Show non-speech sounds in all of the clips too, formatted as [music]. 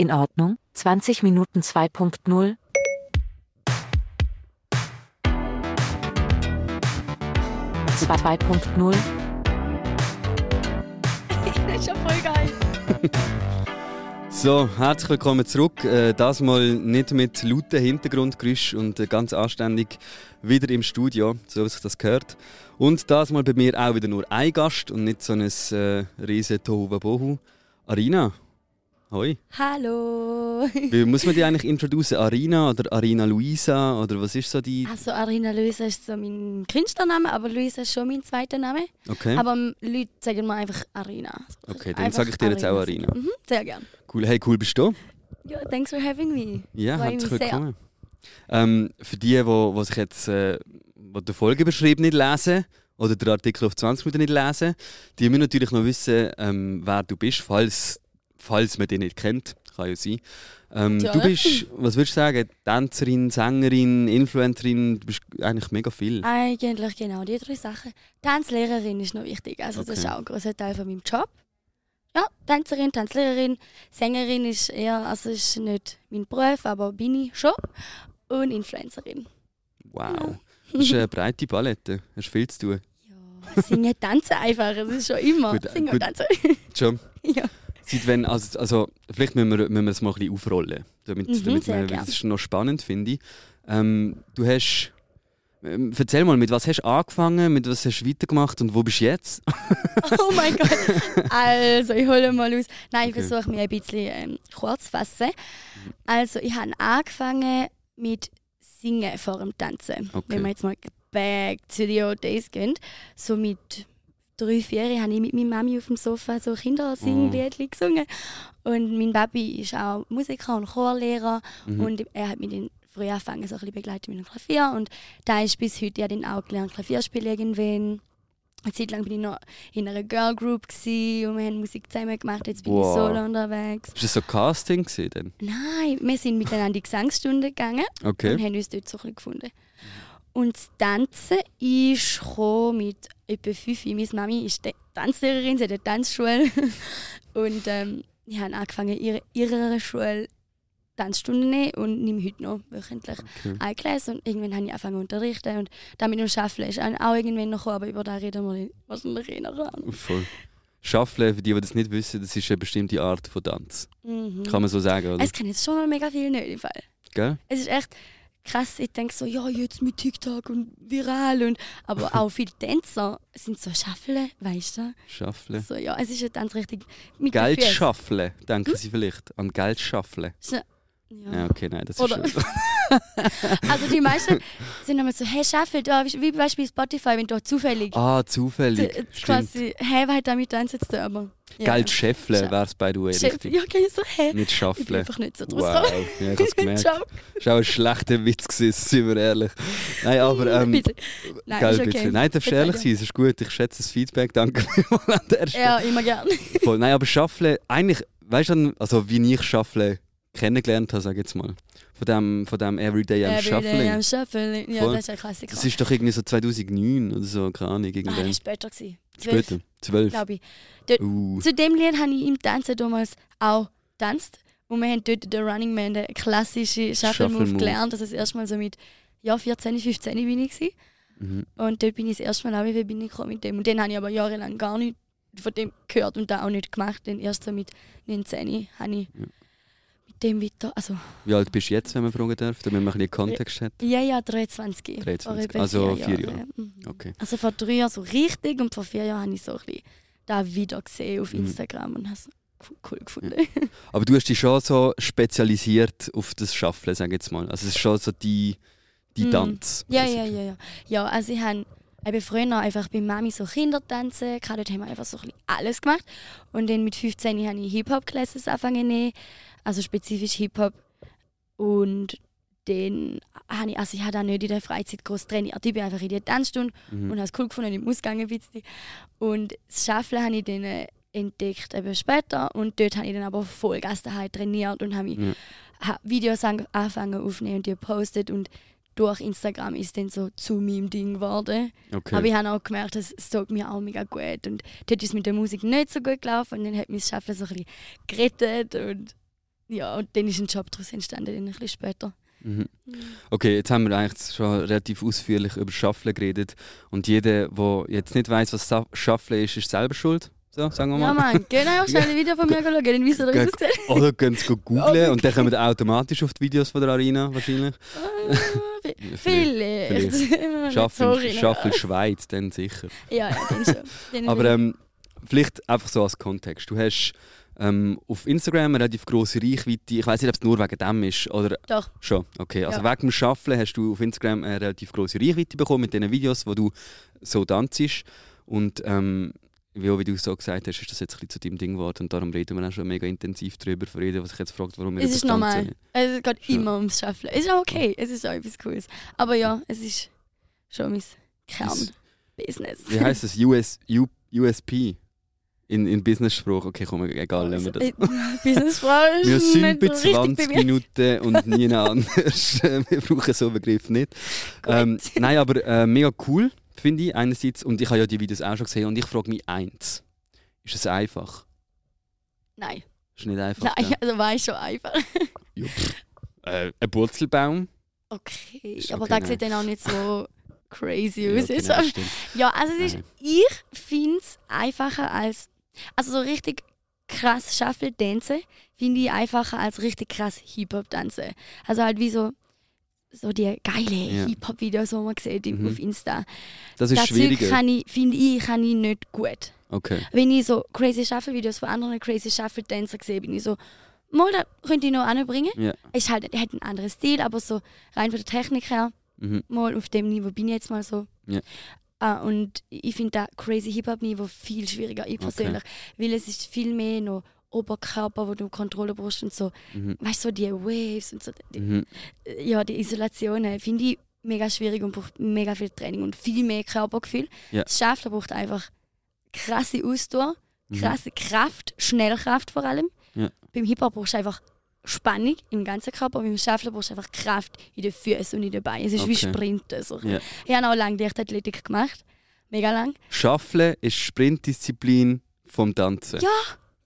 In Ordnung, 20 Minuten 2.0. Zwei- 2.0. Das ist ja voll geil. So, herzlich willkommen zurück. Äh, das mal nicht mit lauten Hintergrundgeräusch und äh, ganz anständig wieder im Studio, so wie sich das gehört. Und das mal bei mir auch wieder nur ein Gast und nicht so ein äh, riesen Tohuwabohu. Arina, hoi. Hallo. Wie muss man die eigentlich introducen? Arina oder Arina Luisa oder was ist so die? Also Arina Luisa ist so mein Künstlername, aber Luisa ist schon mein zweiter Name. Okay, Aber Leute sagen mir einfach Arina. okay dann sage ich dir jetzt auch Arina. Mhm, sehr gern. Cool, hey, cool bist du? Ja, thanks for having me. Ja, herzlich willkommen. Ähm, für die, die, die sich jetzt äh, die den Folgebeschrieb nicht lesen oder den Artikel auf 20 Minuten nicht lesen, die müssen natürlich noch wissen, ähm, wer du bist, falls, falls man dich nicht kennt. Kann ja sein. Ähm, Ja. du bist, was würdest du sagen, Tänzerin, Sängerin, Influencerin, du bist eigentlich mega viel. Eigentlich genau die drei Sachen. Tanzlehrerin ist noch wichtig. Also das ist Okay. auch ein großer Teil von meinem Job. Ja, Tänzerin, Tanzlehrerin, Sängerin ist eher, also ist nicht mein Beruf, aber bin ich schon. Und Influencerin. Wow. Das ist eine [laughs] breite Palette. Hast viel zu tun. Ja, singen, tanzen einfach. Es ist schon immer. Gut, singen gut. und tanzen. [laughs] Schon. ja. Seit wenn, also, also, vielleicht müssen wir, müssen wir das mal ein bisschen aufrollen, damit, Mhm, damit gern. das ist noch spannend, finde ich. Ähm, du hast, ähm, erzähl mal, mit was hast du angefangen, mit was hast du weitergemacht und wo bist du jetzt? [laughs] Oh mein Gott. Also, ich hole mal aus. Nein, ich Okay. versuche mich ein bisschen ähm, kurz zu fassen. Also, ich habe angefangen mit Singen vor dem Tanzen. Okay. Wenn wir jetzt mal back to the old days gehen. So mit drei, vier habe ich mit meiner Mami auf dem Sofa so Kindersingliedchen gesungen. Und mein Papi ist auch Musiker und Chorlehrer. Mhm. Und er hat mich dann früh angefangen, so ein bisschen begleitet mit dem Klavier. Und da ist bis heute ja dann auch gelernt, Klavier spielen irgendwann. Eine Zeit lang bin ich noch in einer Girl Group und wir haben Musik zusammen gemacht. Jetzt bin Wow. ich solo unterwegs. Ist das so Casting gewesen, dann? Nein, wir sind miteinander in die Gesangsstunde gegangen Okay. und haben uns dort so ein bisschen gefunden. Und das Tanzen ist mit etwa fünf. Meine Mami ist Ta- Tanzlehrerin, sie hat eine Tanzschule. [laughs] und ähm, ich habe angefangen, ihre, ihrer Schule Tanzstunden zu nehmen und nehme heute noch wöchentlich okay. ein Class. Und irgendwann habe ich angefangen zu unterrichten. Und damit dem Schaffen ist auch irgendwann noch gekommen, aber über das reden wir wahrscheinlich eh noch an. Voll. Schaffle, für die, die das nicht wissen, das ist eine bestimmte Art von Tanz. Mhm. Kann man so sagen, oder? Es kennen jetzt schon noch mega viele nicht im Fall. Gell? Es ist echt krass. Ich denke so, ja, jetzt mit TikTok und viral. Und, aber [laughs] auch viele Tänzer sind so Schaffle, weißt du? Schaffle. So, ja, es ist eine Tanzrichtung mit den Geld schaffle, denken Sie vielleicht an Geld schaffle. Ja. Ja, okay, nein, das ist Oder- schon. [laughs] Also die meisten sind immer so, hey, Schaffel, da, wie Beispiel Spotify, wenn du zufällig Ah, zufällig. zu- quasi, hey, hat damit zu tun? Aber, ja. Geld scheffle Scha- wäre es bei du richtig. ja, okay, so, hey. Nicht Ich bin schaffle. einfach nicht so draus Wow, ja, ich habe [laughs] es gemerkt. Das war auch ein schlechter Witz, gewesen, sind wir ehrlich. Nein, aber [laughs] ähm, Bitte. Nein, gell, ist okay. bitte. Nein, darfst du ehrlich sein, es ist gut. Ich schätze das Feedback, danke an der Stelle. Ja, immer gern. Voll. Nein, aber Schaffle, eigentlich, weißt du, also wie ich Schaffle kennengelernt habe, sag ich jetzt mal. Von dem, von dem Everyday am Everyday Shuffling. am Shuffling. Ja, Voll. das ist ein Klassiker. Das ist doch irgendwie so 2009 oder so, keine Ahnung, ah, das war später. gewesen. Zwölf, Später. 12. glaube ich. Uh, Zu dem Lied habe ich im Tanzen damals auch getanzt. Und wir haben dort den Running Man, den klassischen Shuffle Move Shuffle-Move. gelernt. Das ist erst mal so mit ja, 14, 15 bin ich. Gewesen. mhm. Und dort bin ich das erste Mal auch ich gekommen mit dem. Und den habe ich aber jahrelang gar nicht von dem gehört und da auch nicht gemacht. Denn erst so mit 19 habe ich Ja. Dem weiter. Also, Wie alt bist du jetzt, wenn man fragen darf, damit man ein bisschen Kontext hat? ja, ja, 23. 23, Vor etwa also vier Jahre. Mhm. Okay. Also vor drei Jahren so richtig und vor vier Jahren habe ich so ein bisschen da wieder gesehen auf Mhm. Instagram und habe es cool gefunden. [laughs] Aber du hast dich schon so spezialisiert auf das Shuffle, sag ich jetzt mal. Also es ist schon so die, die Mhm. Tanz. Ja, ja, ja, ja. Ja, also ich habe eben früher einfach bei Mami so Kindertanzen, gehabt. dort haben wir einfach so ein bisschen alles gemacht. Und dann mit 15 habe ich Hip-Hop-Classes angefangen also spezifisch Hip-Hop. Und dann habe ich, also ich habe auch nicht in der Freizeit groß trainiert. Ich bin einfach in die Tanzstunde Mhm. und habe es cool gefunden, im Ausgang ein bisschen. Und das Schaffeln habe ich dann äh, entdeckt eben später und dort habe ich dann aber Vollgas daheim trainiert und habe ha- Videos an- angefangen aufnehmen und die gepostet und durch Instagram ist dann so zu meinem Ding geworden. Okay. Aber ich habe auch gemerkt, es es tut mir auch mega gut. Und dort ist mit der Musik nicht so gut gelaufen und dann hat mich das Schaffen so ein bisschen gerettet und ja, und dann ist ein Job daraus entstanden, dann ein bisschen später. Mhm. Okay, jetzt haben wir eigentlich schon relativ ausführlich über Shuffle geredet. Und jeder, der jetzt nicht weiß, was Shuffle ist, ist selber schuld. So, sagen wir mal. Ja, Mann, geht [laughs] einfach schnell ein Video von mir schauen, dann wisst ihr, wie es aussieht. Oder könnt ihr googeln und dann kommen wir automatisch auf die Videos von der Arena wahrscheinlich. Ah, vi- [laughs] Vielleicht. Shuffle, Sorry, Shuffle Schweiz, dann sicher. Ja, ja, den schon. Aber ähm, vielleicht einfach so als Kontext. Du hast ähm, auf Instagram eine relativ grosse Reichweite. Ich weiß nicht, ob es nur wegen dem ist oder Doch. schon. Okay, also Ja. wegen dem Shuffle hast du auf Instagram eine relativ grosse Reichweite bekommen mit den Videos, wo du so tanzt. Und ähm, wie, wie du so gesagt hast, ist das jetzt ein bisschen zu deinem Ding geworden und darum reden wir auch schon mega intensiv darüber. Für jeden, was sich jetzt fragt, warum wir Es ist normal. Es geht Schon. immer ums Schaffen. Es ist auch okay. Es ist auch etwas Cooles. Aber ja, es ist schon mein Kernbusiness. Wie heißt das? US, U, USP? In, in Business-Sprache. Okay, komm, egal. lassen wir das. Äh, Business-Sprache [laughs] ist Wir sind bei so richtig 20 bei mir. Minuten und nie anders. [laughs] [laughs] Wir brauchen so einen Begriff nicht. Ähm, nein, aber äh, mega cool, finde ich einerseits. Und ich habe ja die Videos auch schon gesehen und ich frage mich eins. Ist es einfach? Nein, Ist nicht einfach. nein, gell? also war schon einfach. Ja, äh, ein Wurzelbaum. Okay, Ist aber okay, das nein. sieht dann auch nicht so crazy Ja, aus. okay, Ist nein, das. Ja, also es ist, ich finde es einfacher als, also so richtig krass Shuffle tanzen finde ich einfacher als richtig krass Hip-Hop tanzen. Also halt wie so, so die geile Ja. Hip-Hop-Videos, die man sieht Mhm. auf Insta. Das ist Das Zeug schwieriger. kann ich, finde ich, kann ich nicht gut. Okay. Wenn ich so crazy Shuffle-Videos von anderen crazy Shuffle-Tänzer sehe, bin ich so, mal, da könnte ich noch anbringen. Ja. Ist halt, hat einen anderen Stil, aber so rein von der Technik her, Mhm. mal auf dem Niveau bin ich jetzt mal so. Ja. Ah, und ich finde das crazy Hip-Hop-Niveau viel schwieriger, ich persönlich. Weil es ist viel mehr noch Oberkörper, wo du Kontrolle brauchst und so. Mhm. Weißt du, so die Waves und so. Die, Mhm. Ja, die Isolationen finde ich mega schwierig und braucht mega viel Training und viel mehr Körpergefühl. Ja. Das Schafter braucht einfach krasse Ausdauer, Mhm. krasse Kraft, Schnellkraft vor allem. Ja. Beim Hip-Hop brauchst du einfach Spannung im ganzen Körper, beim Schaffler brauchst du einfach Kraft in den Füßen und in den Beinen. Es ist wie Okay. Sprinten. So. Ja. Ich habe auch lange Leichtathletik gemacht. Mega lang. Shuffle ist Sprintdisziplin vom Tanzen. Ja,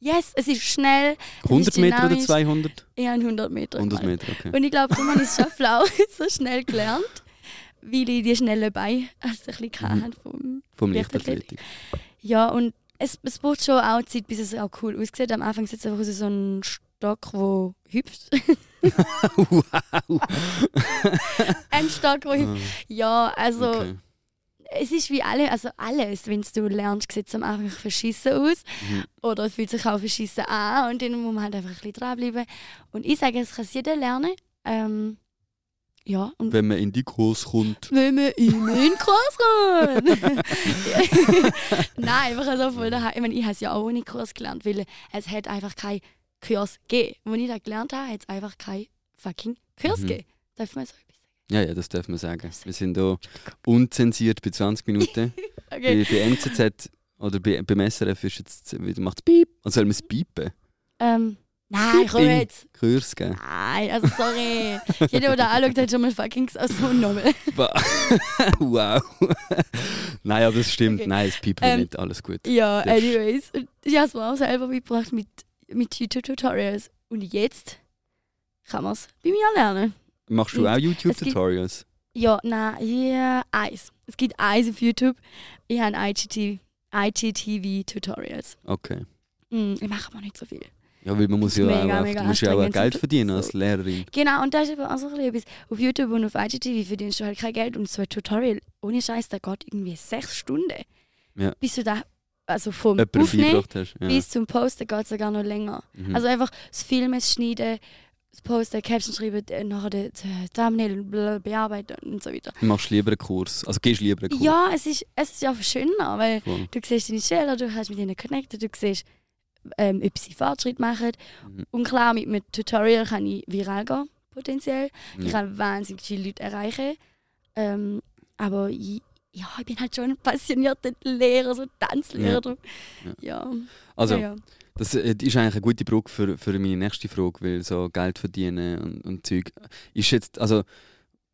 Yes, es ist schnell. es 100 ist Meter oder dynamisch. 200? Ich habe 100 Meter 100 gemacht. Meter, okay. Und ich glaube, darum habe ich es schon flau so schnell gelernt, weil ich die schnellen Beine also ein bisschen Mhm. hatte vom Vom Leichtathletik. Ja, und es, es braucht schon auch Zeit, bis es auch cool aussieht. Am Anfang sieht es einfach aus wie so ein Stock, der hüpft. wow! [laughs] [laughs] ein Stock, der hüpft. Ja, also Ah, Okay. es ist wie alle, also alles, wenn du lernst, sieht es am Anfang verschissen aus. Mhm. Oder es fühlt sich auch verschissen an und dann muss man halt einfach ein bisschen dranbleiben. Und ich sage, es kann jeder lernen. Ähm, ja, Wenn man in die Kurs kommt. wenn wir in den Kurs gehen. [laughs] Nein, einfach also voll daheim. Ich meine, ich habe es ja auch ohne Kurs gelernt, weil es hat einfach keinen Kurs gegeben. Als ich das gelernt habe, hat es einfach keinen fucking Kurs Mhm. Darf man so etwas Ja, ja, das darf man sagen. Wir sind hier unzensiert bei 20 Minuten. sagen? [laughs] Okay. bei, bei NZZ oder bei, beim SRF ist jetzt, macht es Piep. Also soll man es piepen? Ähm, nein, komm jetzt. Kurs geben. Nein, also sorry. Jeder, der da anschaut, hat schon mal fucking. [laughs] Wa- wow. Nein, aber das stimmt. Okay. Nein, es piept Ähm, nicht. Alles gut. Ja, anyways. Und Ich habe es mir auch selber beigebracht mit, mit YouTube-Tutorials. Und jetzt kann man es bei mir lernen. Machst du auch YouTube-Tutorials? Ja, nein, ja, eins. Es gibt eins auf YouTube. Ich habe IGT, IGTV-Tutorials. Okay. Mm, ich mache aber nicht so viel. Ja, weil man muss Das ja auch, mega, mega du musst ja auch Geld verdienen als Lehrerin. Genau, und da ist eben auch so ein bisschen etwas. Auf YouTube und auf IGTV verdienst du halt kein Geld. Und so ein Tutorial, ohne Scheiß, da geht irgendwie sechs Stunden. Ja. Bis du da, also vom Jemandem Aufnehmen hast. Ja. bis zum Posten geht es sogar noch länger. Mhm. Also einfach das Filmen, das Schneiden, das Posten, Caption schreiben, nachher den Thumbnail bearbeiten und so weiter. Du machst lieber einen Kurs. Also gehst lieber einen Kurs. Ja, es ist, es ist ja schöner, weil Voll. du siehst deine Schüler, du kannst mit ihnen connecten, du siehst, ähm, ob sie Fortschritt machen. Mhm. Und klar, mit einem Tutorial kann ich viral gehen, potenziell. Ich Ja. kann wahnsinnig viele Leute erreichen. Ähm, aber ich, ja, ich bin halt schon ein passionierter Lehrer, so Tanzlehrer. Ja. Ja. Also, ja, ja. das äh, ist eigentlich eine gute Brücke für, für meine nächste Frage, weil so Geld verdienen und, und Zeug. Ist jetzt, also,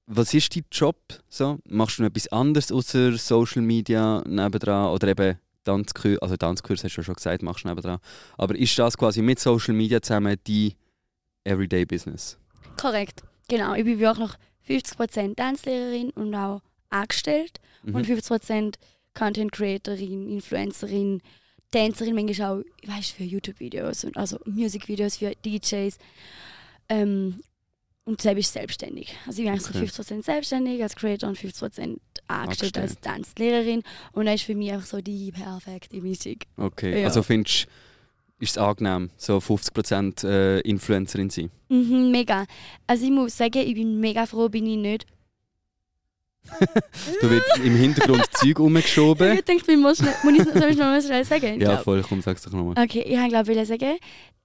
was ist dein Job? So? Machst du noch etwas anderes außer Social Media nebendran oder eben Tanzkurs? Also Tanzkurs hast du ja schon gesagt, machst du nebendran. Aber ist das quasi mit Social Media zusammen die Everyday Business. Korrekt. Genau. Ich bin wirklich noch 50% Tanzlehrerin und auch angestellt Mhm. und 50% Content Creatorin, Influencerin, Tänzerin, manchmal auch, ich weiß, für YouTube-Videos und also Musikvideos für DJs. Ähm, und selbst ist selbstständig. Also ich bin Okay. so 50% selbstständig als Creator und 50% angestellt als. Tanzlehrerin. Und das ist für mich auch so die perfekte Mischung. Okay, Ja. also findest du, ist es angenehm, so 50% äh, Influencerin sein? Mhm, mega. Also ich muss sagen, ich bin mega froh, bin ich nicht. Da wird im Hintergrund Zeug rumgeschoben. Ich denke, ich muss schnell, muss ich, soll ich noch mal schnell sagen? Ich Ja, glaub- voll, komm, sag's doch nochmal. Okay, ich wollte glaube sagen,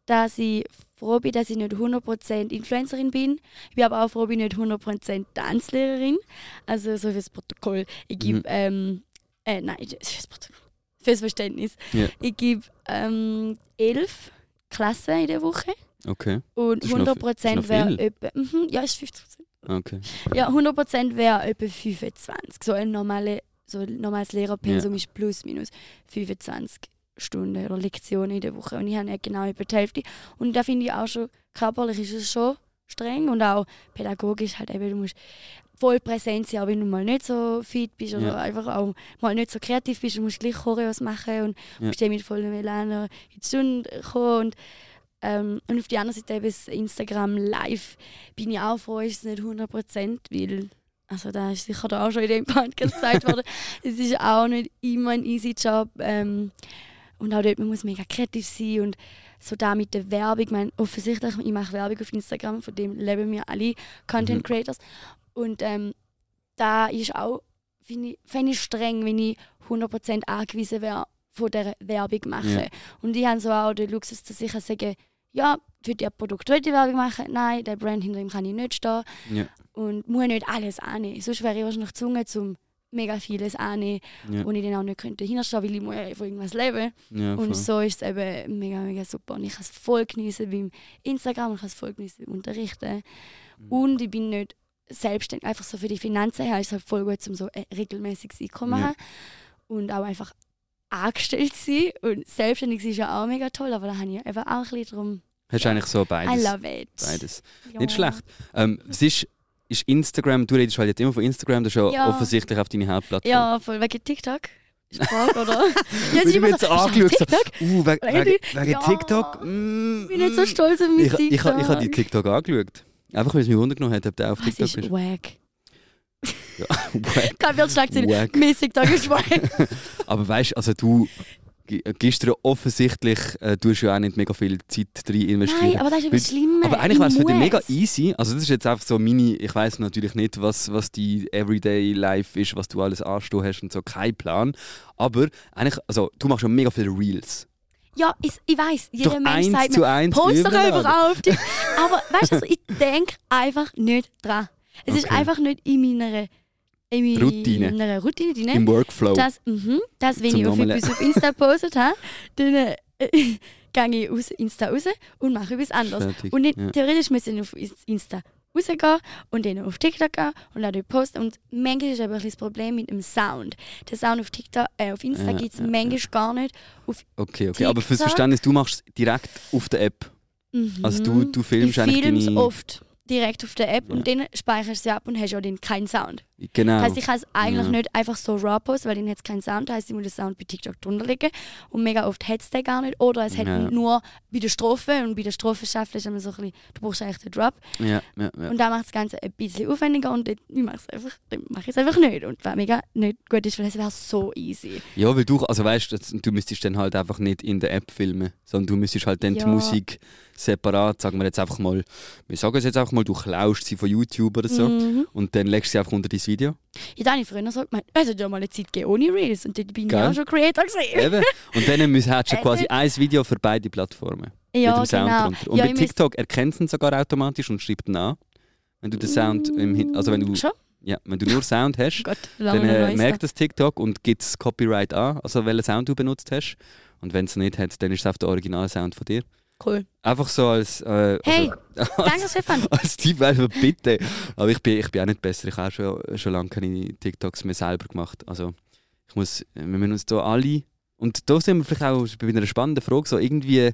dass ich froh bin, dass ich nicht 100% Influencerin bin. Ich bin aber auch froh, bin ich nicht 100% Tanzlehrerin. Also so fürs Protokoll. Ich gebe, Mhm. ähm, äh, nein, fürs Protokoll. Fürs Verständnis. Ja. Ich gebe ähm, elf Klassen in der Woche. Okay, Und Das ist noch- 100% das ist noch wäre etwa, mhm, ja, ist 50%. Okay. Ja, 100% wäre etwa 25. So ein normale, so ein normales Lehrerpensum ist plus minus 25 Stunden oder Lektionen in der Woche. Und ich habe nicht genau über die Hälfte. Und da finde ich auch schon, körperlich ist es schon streng und auch pädagogisch halt eben, du musst voll präsent sein, auch wenn du mal nicht so fit bist oder Ja. einfach auch mal nicht so kreativ bist, du musst gleich Choreos machen und Ja. musst dann mit vollem Elan in die Stunde kommen und ähm, und auf die andere Seite eben das Instagram Live bin ich auch froh, ist es nicht 100%, weil also da ist sicher da auch schon in dem Podcast [laughs] gesagt worden, es ist auch nicht immer ein easy Job ähm, und auch dort, man muss mega kreativ sein und so da mit der Werbung, ich meine, offensichtlich, ich mache Werbung auf Instagram, von dem leben wir alle Content Mhm. Creators und ähm, da ist auch, finde ich, fände ich streng, wenn ich 100% angewiesen wäre von der Werbung machen. Ja. Und ich habe so auch den Luxus, dass ich kann ja, für das Produkt will ich Werbung machen, nein, der Brand hinter ihm kann ich nicht stehen Ja, und muss nicht alles annehmen. Sonst wäre ich wahrscheinlich gezwungen, um mega vieles annehmen, ja, wo ich dann auch nicht könnte hinterstehen, weil ich muss ja von irgendwas leben. ja. Und so ist es eben mega, mega super. Und ich kann es voll genießen beim Instagram und ich kann es voll genießen beim Unterrichten. Mhm. Und ich bin nicht selbstständig, einfach so für die Finanzen her ist es halt voll gut, um so ein regelmäßiges Einkommen zu Ja. haben. Und auch einfach angestellt sein. Und selbstständig sein ist ja auch mega toll, aber da habe ich eben auch ein bisschen drum. Hast du eigentlich so I beides? love it. Beides. Ja. Nicht schlecht. Ähm, es ist, ist Instagram, du redest halt jetzt immer von Instagram, das ist ja, Ja. offensichtlich auf deine Hauptplattform. Ja, voll wegen TikTok. Frage, oder? [laughs] ja, immer mir jetzt so, angeschaut «Ist so, uh, wegen, Wegen wegen, Ja. TikTok? Mm, Ich bin nicht so stolz auf mein ich, ich, ich, ich habe die TikTok angeschaut. Einfach weil es mich wundern genommen hat, ob der auf TikTok ist ist. wack. [laughs] Kein. Mein TikTok ist wack. [laughs] Aber weißt du, also du gibst dir offensichtlich, äh, du hast ja auch nicht mega viel Zeit drin investieren. Nein, aber das ist etwas Schlimmes. Aber eigentlich wäre es für Ich dich mega easy. Also das ist jetzt einfach so meine, ich weiß natürlich nicht, was, was die Everyday Life ist, was du alles anstehen hast und so, kein Plan. Aber eigentlich, also du machst ja mega viele Reels. Ja, ich, ich weiß, jeder Doch Mensch sagt zu mir, post doch einfach auf. dich. Aber weißt du, also, ich denke einfach nicht dran. Es ist Okay. einfach nicht in meiner, in meiner Routine. In meiner Routine drin. Im Workflow. dass, mhm, dass wenn Zum ich auf etwas auf Insta gepostet habe, dann äh, [laughs] gehe ich aus Insta raus und mache etwas anderes. Fertig. Und nicht, ja. theoretisch müsste ich auf Insta rausgehen und dann auf TikTok gehen und dann dort posten. Und manchmal ist aber ein das Problem mit dem Sound. Der Sound auf, TikTok, äh, auf Insta Ja, gibt es ja, manchmal gar nicht. Auf, Okay, okay. Aber fürs TikTok. Verständnis, du machst es direkt auf der App. mhm. Also du, du filmst ich eigentlich film's deine... oft direkt auf der App Ja. und dann speicherst du sie ab und hast auch dann keinen Sound. Genau. Das heisst, ich kann es eigentlich Ja. nicht einfach so raw posten, weil dann hat es keinen Sound. Heisst, ich muss den Sound bei TikTok drunter legen. Und mega oft hat es den gar nicht. Oder es hat Ja. nur bei der Strophe. Und bei der Strophe schafft es so ein bisschen, du brauchst eigentlich den Drop. ja, ja, ja. Und da macht das Ganze ein bisschen aufwendiger und dann, ich mache es einfach, ich es einfach nicht. Und was mega nicht gut ist, weil es wäre so easy. Ja, weil du, also weißt du, du müsstest dann halt einfach nicht in der App filmen, sondern du müsstest halt dann Ja. die Musik separat, sagen wir jetzt einfach mal, wir sagen es jetzt einfach mal, du klaust sie von YouTube oder so Mhm. und dann legst du sie einfach unter dein Video. Ja, da habe ich früher so gemeint, es hat ja mal eine Zeit gegeben ohne Reels. Und dort bin ich Geil. auch schon Creator gewesen. Eben. Und dann [laughs] du Äh, quasi ein Video für beide Plattformen Ja, mit dem Sound genau. drunter. Und ja, bei ich TikTok erkennt es ihn sogar automatisch und schreibt ihn an. Wenn du den Sound im Hin also wenn du, Schon? ja, wenn du nur Sound hast, [laughs] Gott, dann äh, merkt das TikTok und gibt das Copyright an, also welchen Sound du benutzt hast. Und wenn es nicht hat, dann ist es auf der Originalsound von dir. Cool. Einfach so als, äh, Hey, [laughs] also, danke Stefan. als Tipp einfach bitte. Aber ich bin, ich bin auch nicht besser. Ich habe auch schon, schon lange keine TikToks mehr selber gemacht. Also ich muss, wir müssen uns da alle und da sind wir vielleicht auch bei einer spannenden Frage so irgendwie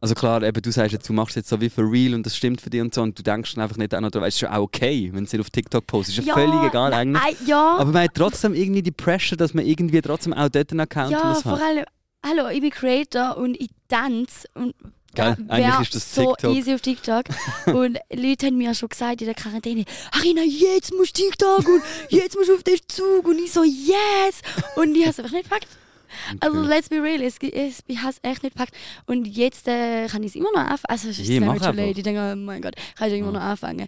Also klar, eben, du sagst jetzt, du machst jetzt so wie for real und das stimmt für dich und so und du denkst dann einfach nicht an oder weißt schon auch okay, wenn es dir auf TikTok postet. Ist ja, völlig egal eigentlich. Nein, ja, Aber man hat trotzdem irgendwie die Pressure, dass man irgendwie trotzdem auch dort einen Account ja muss vor haben. allem, hallo, ich bin Creator und ich tanze und wär Eigentlich ist das so TikTok. easy auf TikTok. [laughs] und Leute haben mir schon gesagt in der Quarantäne, Arina, jetzt musst du TikTok und jetzt musst du auf den Zug. Und ich so, yes! Und ich habe es einfach nicht gepackt. Also, Okay. let's be real, es, es, ich habe es echt nicht gepackt. Und jetzt äh, kann ich es immer noch anfangen. Also, es ist sehr mach too late. Ich denke, oh mein Gott, kann ich immer Ja. noch anfangen.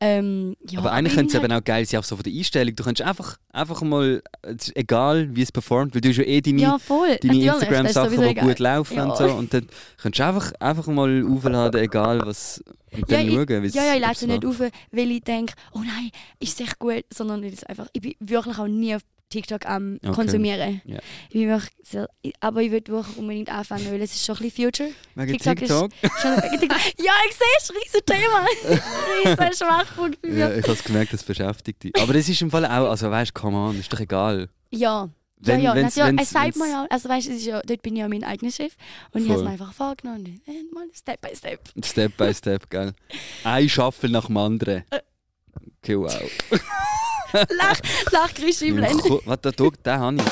Ähm, ja, aber eigentlich ich könnte es bin eben auch geil sein, auch so von der Einstellung. Du könntest einfach, einfach mal, es egal wie es performt, weil du hast ja eh deine, Ja, deine Instagram-Sachen, die gut laufen und Ja. so. Und dann könntest du einfach, einfach mal aufladen, egal was. Und dann Ja, ich- schauen, Ja, ja, ich lade sie nicht auf, weil ich denke, oh nein, ist es echt gut, sondern ich, einfach, ich bin wirklich auch nie auf TikTok am Okay. konsumieren. Ja. Ich ich- aber ich würde unbedingt anfangen, weil es ist schon ein bisschen Future. Wegen TikTok ist- TikTok? Schon, TikTok. [laughs] ja, ich sehe es, riesen Thema. [laughs] riesen Schwachpunkt bei Ja, mir. ich habe gemerkt, das beschäftigt dich. Aber es ist im Fall auch, also weißt du, come on, ist doch egal. Ja. Wenn- ja, ja, wenn's- natürlich. wenn's- Es sagt ja, also weißt, es ist ja, dort bin ich ja mein eigenes Chef und ich habe es Voll. mir einfach vorgenommen. und, Mal Step by Step. Step by Step, gell? [laughs] Ein Schaffel nach dem anderen. Äh. Okay, wow. Lach, lach, Chris einblenden. Ko- Warte, da, den habe ich.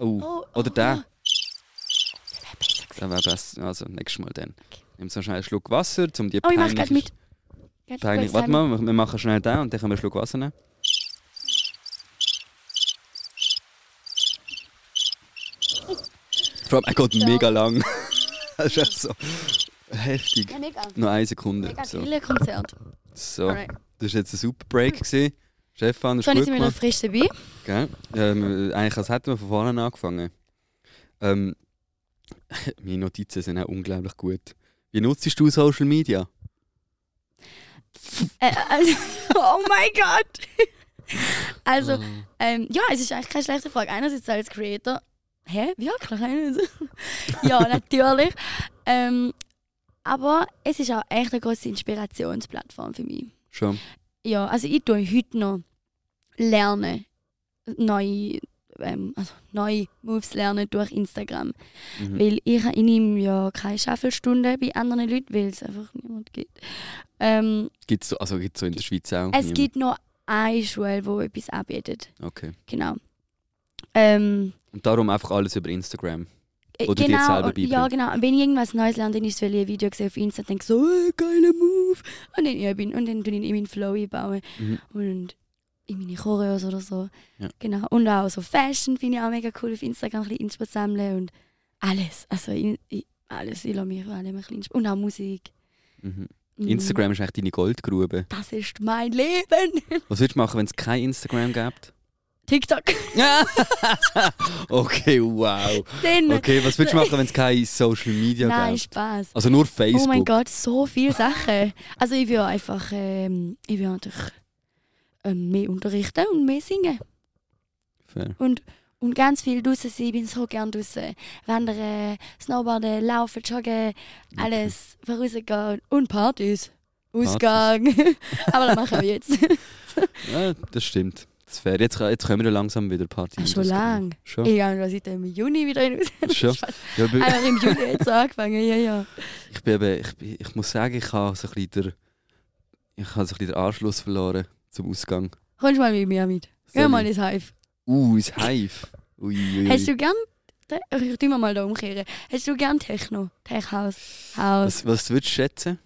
Oh. Oh, Oder oh, der. oh. Der wäre besser. Also, nächstes Mal dann. Nimm so schnell einen Schluck Wasser, um die Oh, ich mach grad peinliche- mit. Peinlich. Warte mal, wir machen schnell den und dann können wir einen Schluck Wasser nehmen. Vor allem, er geht mega lang. [laughs] das ist echt so heftig. Ja, mega. Nur eine Sekunde. Mega So, Konzert. so. Alright. das war jetzt ein super Break. Gewesen. Stefan, ist jetzt gut sind wir noch gemacht. frisch dabei. Gell? Ähm, eigentlich als hätten wir von vorne angefangen. Ähm, [laughs] meine Notizen sind auch unglaublich gut. Wie nutzt du Social Media? Äh, also, [laughs] oh mein Gott! Also, Ah. ähm, ja, es ist eigentlich keine schlechte Frage. Einerseits als Creator. Hä? Wirklich? Einerseits- [laughs] ja, natürlich. Ähm, aber es ist auch echt eine große Inspirationsplattform für mich. Schon. Ja, also ich tue heute noch lernen. Neue, ähm, also neue Moves lernen durch Instagram. Mhm. Weil ich, ich nehme ja keine Schaffelstunde bei anderen Leuten, weil es einfach niemand gibt. Ähm, Gibt's so, also gibt's so in der Schweiz auch? es Niemand? gibt noch eine Schule, die etwas anbietet. Okay. Genau. Ähm, Und darum einfach alles über Instagram. Äh, Oder dir genau, selber und- beibringen. Ja, genau. Wenn ich irgendwas Neues lerne, dann ist es, weil ich ein Video gesehen auf Insta und denke so, äh, geiler Move. Und dann, ja, bin, und dann tue ich in meinen Flow einbauen. Mhm. Und in meine Choreos oder so. Ja. Genau. Und auch so Fashion finde ich auch mega cool auf Instagram, ein bisschen Inspo sammeln und alles. Also in, ich, alles. Ich lasse mich von allem ein bisschen insp- Und auch Musik. Mhm. Mhm. Instagram ist eigentlich deine Goldgrube. Das ist mein Leben. Was würdest du machen, wenn es kein Instagram gibt? TikTok. [laughs] okay, wow. Dann, Okay, was würdest du machen, wenn es kein Social Media Nein, gibt? Spaß. Also nur Facebook. Oh mein Gott, so viele Sachen. Also ich will einfach, ähm, ich will natürlich ähm, mehr unterrichten und mehr singen. Fair. Und, und ganz viel draußen sein. Ich bin so gern draußen. Wandern, Snowboarden, Laufen, Joggen, alles vorausgehen. Und Partys. Ausgang. [laughs] Aber das mache ich auch jetzt. Ja, das stimmt. Das fair. Jetzt, jetzt können wir langsam wieder Party. Ah, schon lang. Schon? Ich gehe seit im Juni wieder in Schon? Ja, Einfach im Juni jetzt [laughs] angefangen, ja, ja. ich, bin eben, ich, bin, ich muss sagen, ich habe so ein bisschen der, ich habe so ein bisschen den Anschluss verloren zum Ausgang. Kommst du mal mit mir mit? Geh mal ins Hive. Uh, ins Hive. Ui, ui, ui. Hast du gern. Ich tu mal da umkehren. Hast du gern Techno? Tech House? House? was, was würdest du schätzen?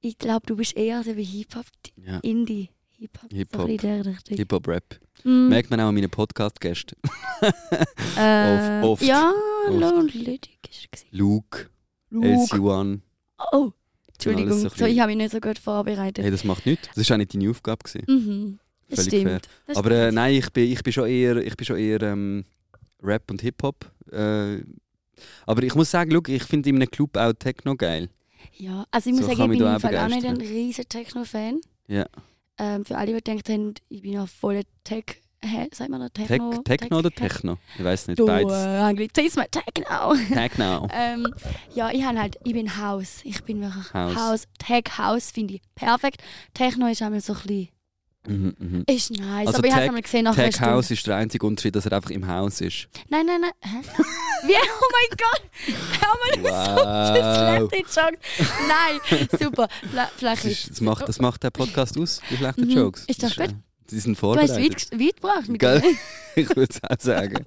Ich glaube, du bist eher so wie Hip-Hop, Ja, Indie. Hip-Hop. So. Hip-Hop-Rap. Mm, Merkt man auch an meinen Podcast-Gästen. [laughs] äh, oft, oft. Ja, Oft. Lonely Dick ist es. Luke, Luke. LC1. Oh, Entschuldigung. So So, ich habe mich nicht so gut vorbereitet. Hey, das macht nichts. Das war auch nicht deine Aufgabe. Gewesen. Mhm. Das Völlig stimmt. fair. Das Aber äh, nein, ich bin, ich bin schon eher, ich bin schon eher ähm, Rap und Hip-Hop. Äh, aber ich muss sagen, look, ich finde in einem Club auch Techno geil. Ja, also ich muss so sagen, ich bin im Fall auch nicht ein riesiger Techno-Fan. Ja. Ähm, für alle, die gedacht haben, ich bin auch voll Tech... Hä? Sagt man da Tech, Techno? Techno oder Tech- Techno? Ich weiß nicht, Du, beides. äh, Anglizismus, Techno. Techno. [laughs] ähm, ja, ich halt, ich bin House. Ich bin wirklich House. House. Tech House finde ich perfekt. Techno ist einmal so ein bisschen Mhm, mhm. Ist nice, Also aber ich habe es einmal gesehen nach einer Tech. House ist der einzige Unterschied, dass er einfach im Haus ist. Nein, nein, nein. Hä? [laughs] Wie? Oh mein Gott! [laughs] Hör mal, Wow. so schlechte Jokes. Nein, super. Vielleicht Das, das, macht, das macht der Podcast aus, die schlechten Mhm. Jokes. Ist das äh, gut? Die sind Du hast es vorbereitet. weit, weit gebracht mit Gell? [laughs] ich würde es auch sagen.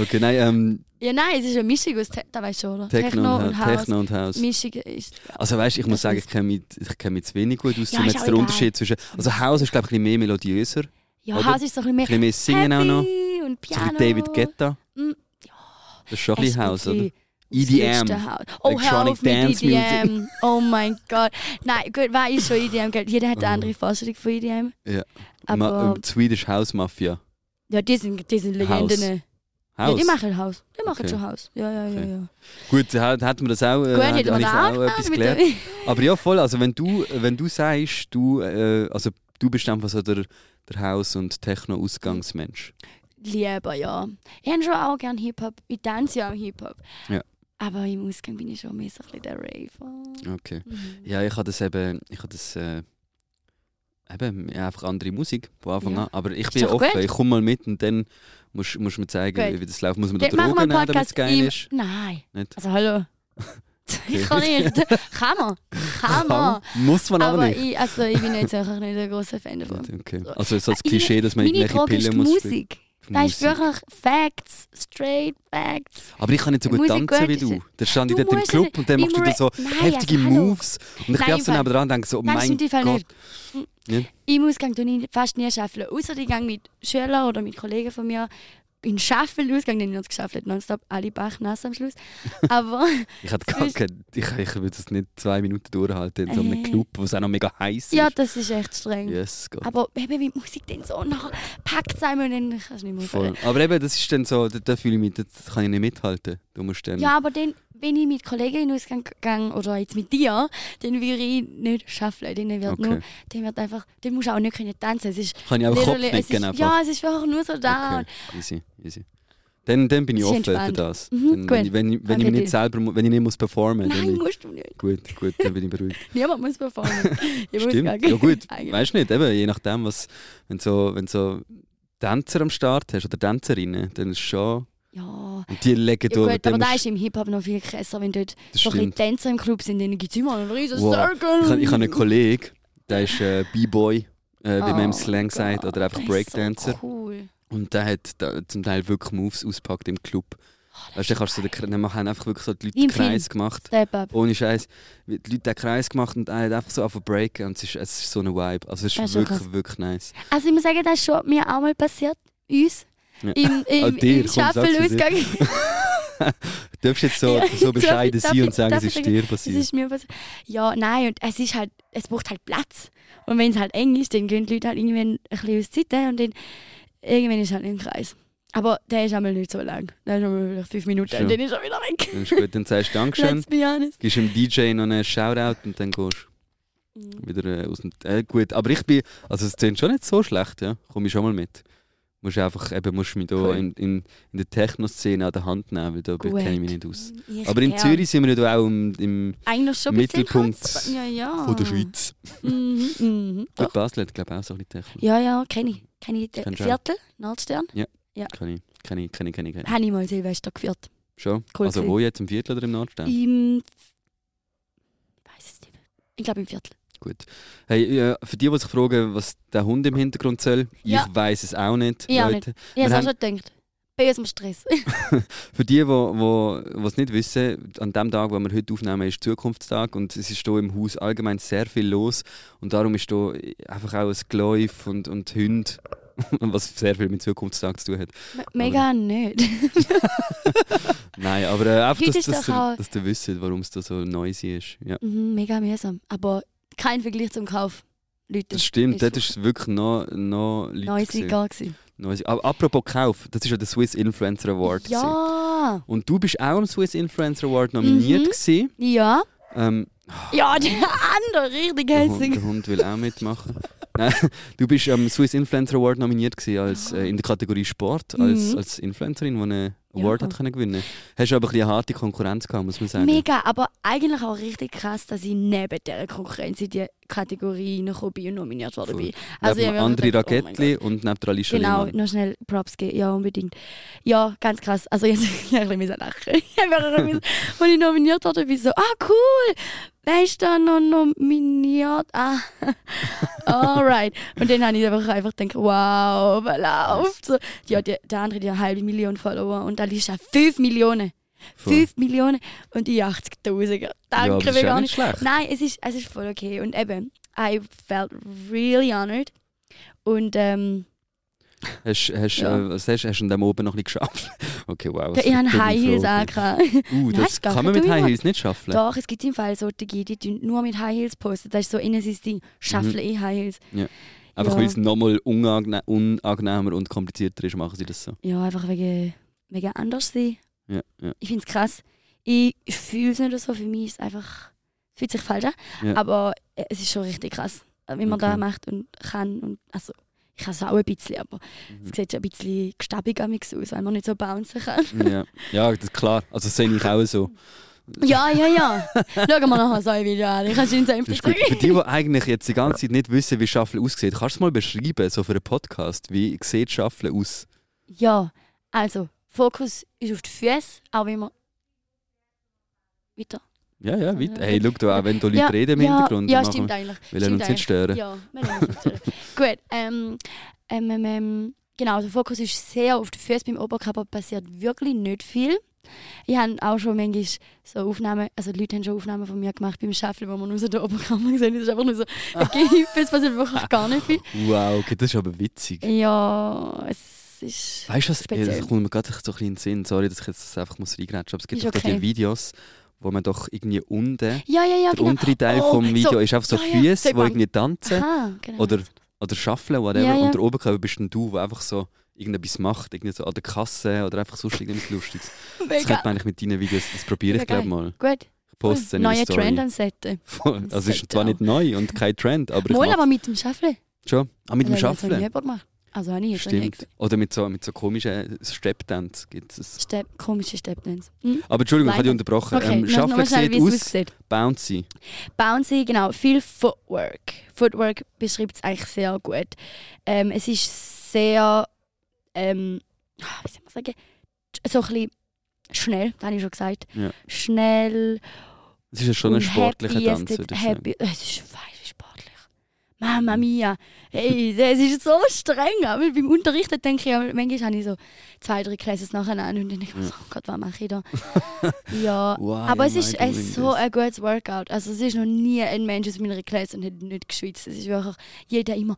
Okay, nein, ähm, Ja, nein, es ist eine Mischung aus, Te da weißt du, oder? Techno, und, House. Techno und House. Mischung ist. Also weißt, ich muss Das sagen, ich kenne mich, ich mich zu wenig gut aus, Ja, um jetzt den. Unterschied zwischen... Also House ist glaube ich ein bisschen mehr melodiöser, Ja, Oder? House ist so ein bisschen mehr. ein bisschen mehr Singen auch noch. Und So Piano. wie David Guetta. Mm, Das ist schon ein bisschen House, oder? EDM. das House. Oh, Electronic Dance EDM. [laughs] Oh mein Gott. Nein, gut, was ist schon EDM? gell? Jeder hat eine Oh. andere Vorstellung von EDM. Ja. Aber Ma, ähm, Swedish House Mafia. ja, die sind, die sind House. Legenden. Ja, die machen Haus. Die machen Okay. schon Haus. Ja, ja, ja. Okay. ja. Gut, da da hätten wir das auch, äh, Gut, ich da auch auch etwas gelernt. [laughs] Aber ja, voll. Also wenn du, wenn du sagst, du, äh, also du bist einfach so der, der House- und Techno-Ausgangsmensch. Lieber, ja. Ich habe schon auch gerne Hip-Hop. Ich tanze ja auch Hip-Hop. Ja. Aber im Ausgang bin ich schon mehr so ein bisschen der Raver. Okay. Mhm. Ja, ich habe das eben, ich habe das äh, eben ja, einfach andere Musik von Anfang Ja. an. Aber ich Ist bin offen. gut. Ich komme mal mit und dann musst du mir zeigen, Gut. wie das läuft. Muss man da Drogen nehmen, damit es geil im... ist? Nein. Nicht? Also hallo. [laughs] Ich kann nicht. Kann man. Kann man. Muss man aber, Aber nicht. ich, also, ich bin jetzt einfach nicht ein großer Fan davon. Okay. So. Also so das Ich- Klischee, dass man irgendwelche Pillen muss. Musik. Das ist wirklich Facts. Straight Facts. Aber ich kann nicht so gut Musik tanzen wie gut du. ist- Da stand ich Du dort im Club und dann machst du da so Nein, heftige also. Moves. Und ich im so nebenan und denke so, oh mein Gott. nicht. Nicht? Im Ausgang tue ich fast nie schaffeln. Außer ich gehe mit Schülern oder mit Kollegen von mir in Schaffel-Ausgang, den ich noch geschaffelt nonstop, alle bachnass am Schluss. [laughs] Aber Ich, hätte gar kein, ich, ich würde das nicht zwei Minuten durchhalten in so einem Äh. Club, wo es auch noch mega heiß ja, ist. das ist echt streng. Yes. Aber eben mit Musik dann so nachher packt es einem und dann kannst du nicht mehr Voll. Aber eben, das ist dann so, da, da fühle ich mich, das kann ich nicht mithalten. Du musst dann... Ja, aber dann, wenn ich mit Kollegen in den Ausgang gehe oder jetzt mit dir, dann würde ich nicht schaffen. Dann wird Okay. nur, dann wird einfach, dann musst du auch nicht können tanzen. Es ist kann ich auch Kopf literally- es nicken ist, einfach. Ja, es ist einfach nur so da. Okay, easy, easy. Dann, dann bin ich offen für das. Mhm, dann, wenn, ich, wenn, ich, wenn ich Okay, mich nicht deal. selber, wenn ich nicht muss performen muss, Nein, dann musst du nicht. gut, gut, dann bin ich beruhigt. [laughs] Niemand muss performen. [laughs] Ich muss Stimmt. gar- Ja gut, [laughs] weißt du nicht, eben, je nachdem, was, wenn so, wenn so Tänzer am Start hast oder Tänzerinnen, dann ist schon, Ja. und die legen Ja, gut, dann aber da ist im Hip-Hop noch viel krasser, wenn dort so ein. Tänzer im Club sind, dann gibt es immer einen riesen Wow. Circle. Ich, habe- ich habe einen Kollegen, der ist äh, B-Boy, äh, wie man im Oh Slang mein sagt, oder einfach Breakdancer. So cool. Und der hat da zum Teil wirklich Moves ausgepackt im Club. Weißt du, kannst so den, dann haben einfach wirklich so die Leute den Kreis gemacht. Step up. Ohne Scheiß. Die Leute den Kreis gemacht und er hat einfach so zu breaken und es ist, es ist so eine Vibe. Also es ist ist wirklich, krass. wirklich nice. Also ich muss sagen, das ist schon mir auch mal passiert. Uns. Ja. Im, im, dir, im Schaffelausgang. [laughs] Du darfst jetzt so, [laughs] Ja, so bescheiden darf sein und sagen, es ist dir passiert. ist mir passiert. Ja, nein, und es ist halt, es braucht halt Platz. Und wenn es halt eng ist, dann gehen die Leute halt irgendwann ein bisschen aus der Seite und dann irgendwann ist halt im Kreis. Aber der ist einmal nicht so lang. Der ist einmal vielleicht fünf Minuten Schon. und dann ist er wieder weg. Dann ist gut, dann sagst du Dankeschön, gibst dem DJ noch einen Shoutout und dann gehst Mhm. du wieder äh, aus dem... Äh, gut, aber ich bin... Also es klingt schon nicht so schlecht, ja. Komm ich schon mal mit. Musst einfach, eben, musst mich da Cool. in, in, in der Techno-Szene an der Hand nehmen, weil da kenne ich mich nicht aus. Ich Aber in. Zürich sind wir ja auch im, im Mittelpunkt. Ja, ja. von der Schweiz. Mhm, mhm. [laughs] Gut. Basel hat glaube ich auch so ein bisschen Techno. Ja, ja, kenne ich. Kenne ich den? Viertel, Nordstern. Kann ich, kann ich, kann ich, kann ich. Kann ich. Habe ich mal Silvester geführt. Schon? Cool also wo jetzt, im Viertel oder im Nordstern? Im. Ich weiß es nicht. Ich glaube im Viertel. Gut. Hey, äh, für die, die sich fragen, was der Hund im Hintergrund soll, Ja. ich weiß es auch nicht, Ich Leute. Ich habe es auch schon gedacht. Bei unserem Stress. [laughs] [laughs] Für die, die wo, wo, es nicht wissen, an dem Tag, wo wir heute aufnehmen, ist Zukunftstag und es ist hier im Haus allgemein sehr viel los und darum ist hier einfach auch ein Geläuf und, und Hunde, [laughs] was sehr viel mit Zukunftstag zu tun hat. Me- Mega nicht. Nein, aber äh, einfach, dass, dass, doch ihr, dass ihr wisst, warum es da so noisy ist. Ja. Mhm, Mega mühsam. Aber kein Vergleich zum Kauf. Leute. Das stimmt, Ist dort ist es wirklich noch, noch Leute gewesen. egal gewesen. Noisy. Aber apropos Kauf, das ist ja der Swiss Influencer Award. gewesen. Ja. Und du bist auch am Swiss Influencer Award nominiert Mhm. gewesen. Ja. Ähm, Ja, der andere, richtig hässlich. der Hund will auch mitmachen. [laughs] Nein, du bist am Swiss Influencer Award nominiert gewesen als, äh, in der Kategorie Sport, als, Mhm. als Influencerin, die einen Ja. Award hat können gewinnen Hast du aber ein bisschen eine harte Konkurrenz gehabt, muss man sagen. Mega, aber eigentlich auch richtig krass, dass ich neben dieser Konkurrenz in die Kategorie reingekommen bin und nominiert worden bin. Also ich andere gedacht, oh Rakettli und neben der Alicia Genau, noch schnell Props geben. Ja, unbedingt. Ja, ganz krass. Also jetzt [laughs] ich ein bisschen lachen. [laughs] [laughs] Als ich nominiert wurde, bin ich so, ah cool, wer ist da noch nominiert? Ah, alright. Und dann habe ich einfach, einfach gedacht, wow, was läuft? So, ja, die, der andere, die eine halbe Million Follower und Alicia 5 Millionen. Voll. 5 Millionen und ich 80.000. Ja, Danke, ja gar nicht nicht. schlecht. Nein, es ist, es ist voll okay. Und eben, I felt really honored. Und ähm, Hast, hast, Ja. äh, was hast, hast du dem oben noch bisschen geschafft? [laughs] Okay, wow. ich habe High Heels angehabt. Uh, [laughs] Nein, das gar kann man mit High. Heels nicht schaffen. Doch, es gibt im Fall solche, die nur mit High Heels posten. Das ist so innen sein Ding. Schaffen eh High Heels. Einfach ja. weil es nochmal unangenehmer und komplizierter ist, machen sie das so. Ja, einfach wegen, wegen anders sein. Ja, ja. Ich finde es krass. Ich fühle es nicht so. Für mich ist es einfach. Fühlt sich falsch an. Ja. Aber äh, es ist schon richtig krass, wie man Okay. das macht und kann. Und, also, ich kann es auch ein bisschen, aber Mhm. es sieht schon ein bisschen gestabig aus, weil man nicht so bouncen kann. ja. ja, das ist klar. Also das sehe ich auch so. Ja, ja, ja. Schauen wir nachher so ein Video an. Ich kann schon Das einfach gut. Für die, die eigentlich jetzt die ganze Zeit nicht wissen, wie Schaffeln aussieht, kannst du es mal beschreiben, so für einen Podcast? Wie sieht Schaffeln aus? Ja, also, Fokus ist auf die Füße, auch wenn man. Weiter. Ja, ja, weit. Ja, Hey, schau da auch, wenn da Leute ja, reden im ja, Hintergrund. Ja, stimmt wir- eigentlich. Wir lassen uns nicht stören. Ja, wir lassen uns nicht stören. Gut, ähm, ähm, ähm, ähm, genau, der Fokus ist sehr auf die Füße. Beim Oberkörper passiert wirklich nicht viel. Ich habe auch schon manchmal so Aufnahmen, also die Leute haben schon Aufnahmen von mir gemacht beim Schaffeln, wo man nur so den Oberkörper [laughs] gesehen. Das ist einfach nur so ein Gehüpfe, es passiert wirklich gar nicht viel. Wow, okay, das ist aber witzig. Ja, es ist... Weißt du was? Speziell. Ja, das kommt mir gerade so ein bisschen in den Sinn. Sorry, dass ich jetzt das einfach muss reingrätschen, aber es gibt Ist doch okay. die Videos, wo man doch irgendwie unten, Ja, ja, ja, der genau. untere Teil Oh, vom Video so- ist einfach so ja, ja, Füße, sieht die irgendwie tanzen Aha, genau. oder, oder schaffeln, whatever. Ja, ja. Und der Oberkörper bist dann du, der einfach so irgendetwas macht, irgendwie so an der Kasse oder einfach sonst irgendwas Lustiges. [laughs] Das Mega. könnte man eigentlich mit deinen Videos, das probiere ich glaube mal. Gut, Ich poste es in neuer. Trend am. [laughs] Voll. Also es ist zwar nicht neu und kein Trend, aber Mal aber mit dem Schaffeln. schon. Ah, mit dem Das noch nie Schaffeln? jemand gemacht. Also habe ich jetzt Stimmt. Oder mit so, mit so komischen Step-Dance gibt es. Step, komische Stepdance. Hm? Aber Entschuldigung, ich habe dich Leider. unterbrochen. Okay, ähm, Schaffen sieht aus aussieht. bouncy. Bouncy, genau, viel Footwork. Footwork beschreibt es eigentlich sehr gut. Ähm, es ist sehr, ähm, wie soll man sagen, so ein bisschen schnell, das habe ich schon gesagt. Ja. Schnell Es ist ja schon ein sportlicher Tanz. es ist happy. Es sportlich. Mama mia. Hey, das ist so streng. Aber beim Unterrichten denke ich, manchmal habe ich so zwei, drei Classes nacheinander und dann denke ich, mir so, oh Gott, was mache ich da? [laughs] ja. Why Aber es ist ein so ein gutes Workout. Also es ist noch nie ein Mensch aus meiner Klasse und hat nicht geschwitzt. Es ist wirklich jeder immer,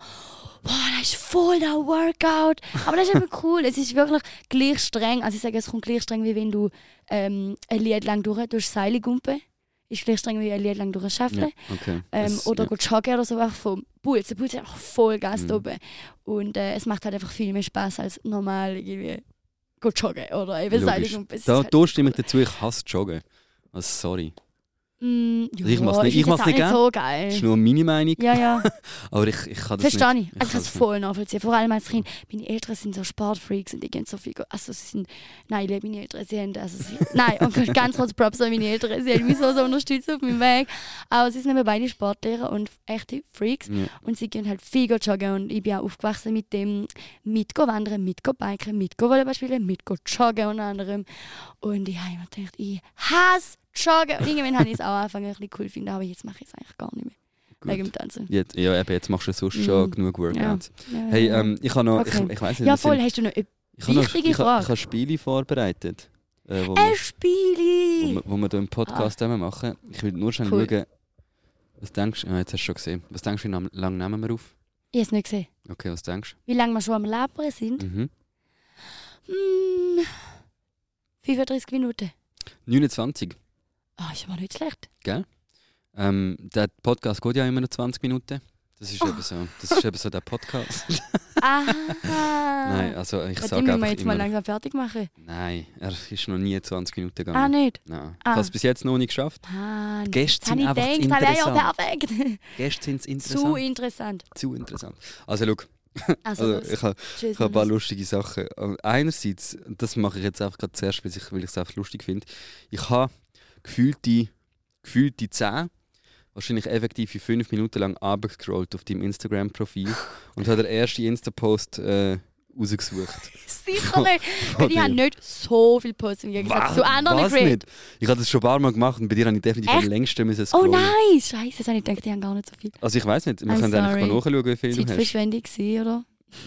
boah, das ist voll der Workout. Aber das ist eben [laughs] cool. Es ist wirklich gleich streng. Also ich sage, es kommt gleich streng, wie wenn du ähm, ein Lied lang durch durch Seile gumpen. Ist gleich streng wie ein Lied lang durch Schaffeln. Ja, okay. Ähm, Das- oder ja. go joggen oder so, einfach vom Puls. Der Puls ist einfach voll Gas Mhm. oben. Und äh, es macht halt einfach viel mehr Spaß als normal irgendwie go joggen oder eben Logisch. Da, halt- da stimme ich dazu, ich hasse Joggen. Also sorry. Mm, ja, ich mach's nicht- ist ich mach's nicht nicht so Das geil. ist nur meine Meinung, Ja, ja, [laughs] aber ich, ich kann das verstehe nicht. ich. Ich kann es das voll nachvollziehen. Vor allem als Kind. Meine Eltern sind so Sportfreaks und die gehen so viel. Also sie sind. Nein, meine Eltern. Sie haben. Also sie, [laughs] nein, und ganz kurz Props an meine Eltern. Sie haben mich so, so unterstützt auf meinem Weg. Aber sie sind eben beide Sportlehrer und echte Freaks. Ja. Und sie gehen halt viel joggen. Und ich bin auch aufgewachsen mit dem mit go wandern, mit go biken, mit go Volleyball spielen, mit go joggen unter anderem. Und ich habe immer gedacht, ich hasse Joggen. Und irgendwann habe ich es auch angefangen, ein bisschen cool zu finden. Aber jetzt mache ich es eigentlich gar nicht mehr. Wegen dem Tanzen. Jetzt, ja, eben, jetzt machst du sonst schon Mhm. genug Workouts. Ja, Hey, ja, ja. ähm, ich habe noch, Okay. ich, ich weiß nicht, Ja, voll. Hast du noch eine ich habe noch, wichtige ich, Frage. ich habe Spiele vorbereitet, äh, wo, ein wir, wo, wir, wo wir hier im Podcast zusammen machen. Ich will nur schnell Cool. schauen, was denkst du, ja, jetzt hast du schon gesehen, was denkst du, wie lange nehmen wir auf? Ich habe es nicht gesehen. Okay, was denkst Wie lange wir schon am Labern sind? du? Mhm. Hm, 35 Minuten. 29, Ah, ist aber nicht schlecht. ähm, der Podcast geht ja immer noch 20 Minuten. Das ist, eben, so, das ist eben so der Podcast. [laughs] Aha. Nein, also ich Ja, sage einfach jetzt mal langsam fertig machen. nein, er ist noch nie 20 Minuten gegangen. Ah, nicht? Nein. Ich Ah. habe es bis jetzt noch nicht geschafft. Ah, Die Gäste sind ich einfach das wäre ja interessant. perfekt. [laughs] Gäste sind Zu interessant. interessant. Zu interessant. Also schau, Also, also, ich habe ich habe ein paar lustige Sachen. Also Einerseits, das mache ich jetzt einfach gerade zuerst, weil ich weil ich es einfach lustig finde. Ich habe gefühlte, gefühlte 10 wahrscheinlich effektiv fünf Minuten lang abgescrollt auf deinem Instagram-Profil [laughs] und hat den ersten Insta-Post äh, rausgesucht. [laughs] Sicher nicht. Weil [laughs] ich habe nicht so viel Posts im Gegensatz zu anderen Was Creators. nicht? Ich habe das schon ein paar Mal gemacht und bei dir habe ich definitiv am Echt? längsten müssen Oh scrollen. nein, scheiße, das habe ich gedacht, die haben gar nicht so viel. Also ich weiß nicht, wir I'm können eigentlich sorry. mal nachschauen, wie viel du hast. Zeitverschwendung gewesen, oder? [laughs]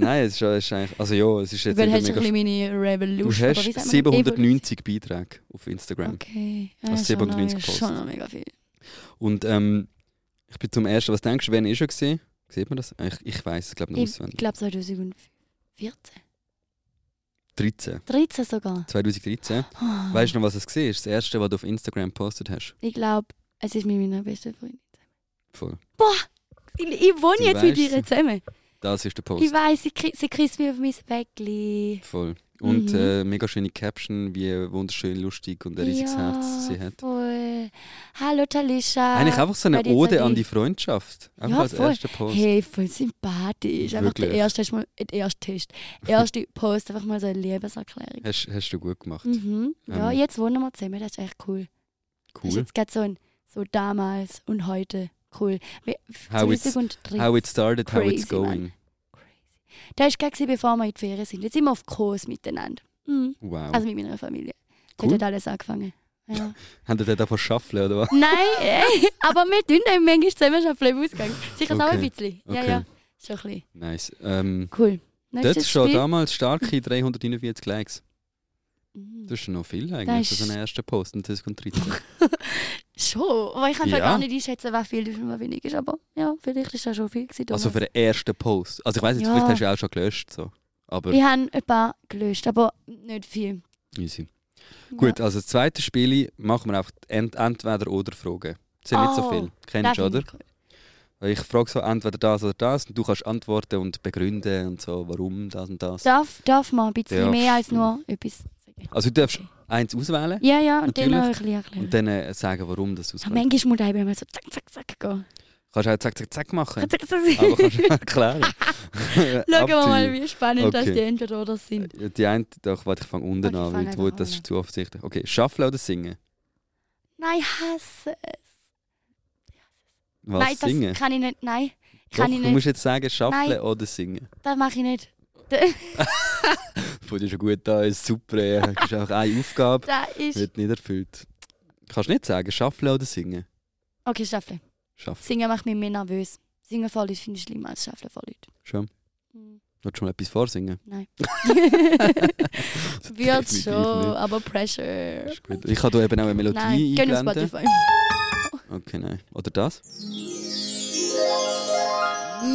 Nein, es ist, schon- es ist eigentlich, also ja, es ist jetzt Weil hast du ein meine Du Revolution. wie hast sagt man? 790 Beiträge auf Instagram. Okay. Ja, Also schon noch- 97 Posts. Schon noch mega viel. Und ähm, ich bin zum ersten, was denkst du, wann ist er gesehen? Sieht man das? Ich, ich weiß es, glaube ich, noch Ich, ich auswendig. glaube 2014. 13. 13 sogar. 2013. Oh. Weißt du noch, was es war? Das erste, was du auf Instagram gepostet hast. Ich glaube, es ist mit meiner besten Freundin. Voll. Ich, ich wohne Du jetzt mit ihr zusammen. Das ist der Ich Post. weiß, sie, kri- sie küsst mich auf mein Bäckli. Voll. Und Mhm. äh, mega schöne Caption, wie wunderschön, lustig und ein riesiges ja, Herz sie hat. Voll. Hallo Talisha. Eigentlich einfach so eine Ode an die Freundschaft. Einfach Ja, als voll. erster Post. Hey, voll sympathisch. Einfach der erste, mal, der erste Test. Erste Post, einfach mal so eine Liebeserklärung. Hast, hast du gut gemacht. Mhm. Ja, Ähm. jetzt wohnen wir zusammen, das ist echt cool. Das ist Cool. jetzt gerade so ein so damals und heute. Cool. How it's- 2013. How it started, how it's Crazy, going. Crazy. Das war gerade, bevor wir in die Ferien sind. Jetzt sind wir auf Kurs miteinander. Mhm. Wow. Also mit meiner Familie. Cool. Dort hat alles angefangen. Ja. [laughs] Haben die davon schaffeln oder was? Nein, äh, aber wir tun dann manchmal zusammen schon im Ausgang. Sicher auch ein Okay. bisschen. Ja, Okay. ja. Schon ein bisschen. Nice. Ähm, Cool. dort Nächstes schon Spiel. damals starke 349 Likes. Mhm. Das ist schon noch viel eigentlich Das für so ist- einen ersten Post in 2013. [laughs] Schon, aber ich kann Ja. gar nicht einschätzen, was viel und was wenig ist. Aber ja, vielleicht ist das schon viel gewesen. also für den ersten Post. Also ich weiß nicht, Ja. vielleicht hast du auch schon gelöscht. So. Aber ich habe ein paar gelöscht, aber nicht viel. easy. Gut, also das zweite Spiel machen wir einfach Ent entweder oder Fragen. Das sind nicht so Oh, viel. Ja, Kennst du, das oder? ich ich frage so entweder das oder das und du kannst antworten und begründen und so, warum das und das. Darf, darf man ein bisschen Darfst mehr als nur etwas sagen? Also du darfst eins auswählen Ja, ja, und dann noch ein bisschen erklären. und dann äh, sagen, warum das Ja, auswählst. manchmal muss ich eben so zack, zack, zack gehen. Kannst du auch zack, zack, zack machen. Zack, zack, zack. Aber kannst du [laughs] erklären. [laughs] Schauen wir mal, wie spannend das Okay. die entweder oder sind. Die eine, doch, warte, ich fange unten Okay, an, fang weil das ist zu offensichtlich. Okay, schaffeln oder singen? Nein, ich hasse es. Was, nein, das singen? kann ich nicht. Nein, Doch, kann ich du nicht. musst jetzt sagen, schaffeln oder singen. Das mache ich nicht. [laughs] [laughs] Von dir schon gut da, ist super. äh, ist auch eine Aufgabe, Das ist. wird nicht erfüllt. Kannst du nicht sagen, schaffeln oder singen? Okay, Schaffeln. Schaffen. Singen macht mich mehr nervös. Singen vor Leuten finde ich schlimmer als Schaffeln vor Leuten. Schon. Hm. Willst du schon mal etwas vorsingen? Nein. [laughs] Wird schon, nicht. aber Pressure. Ich habe hier eben auch eine Melodie Nein, einblenden. Spotify. Okay, nein. Oder das?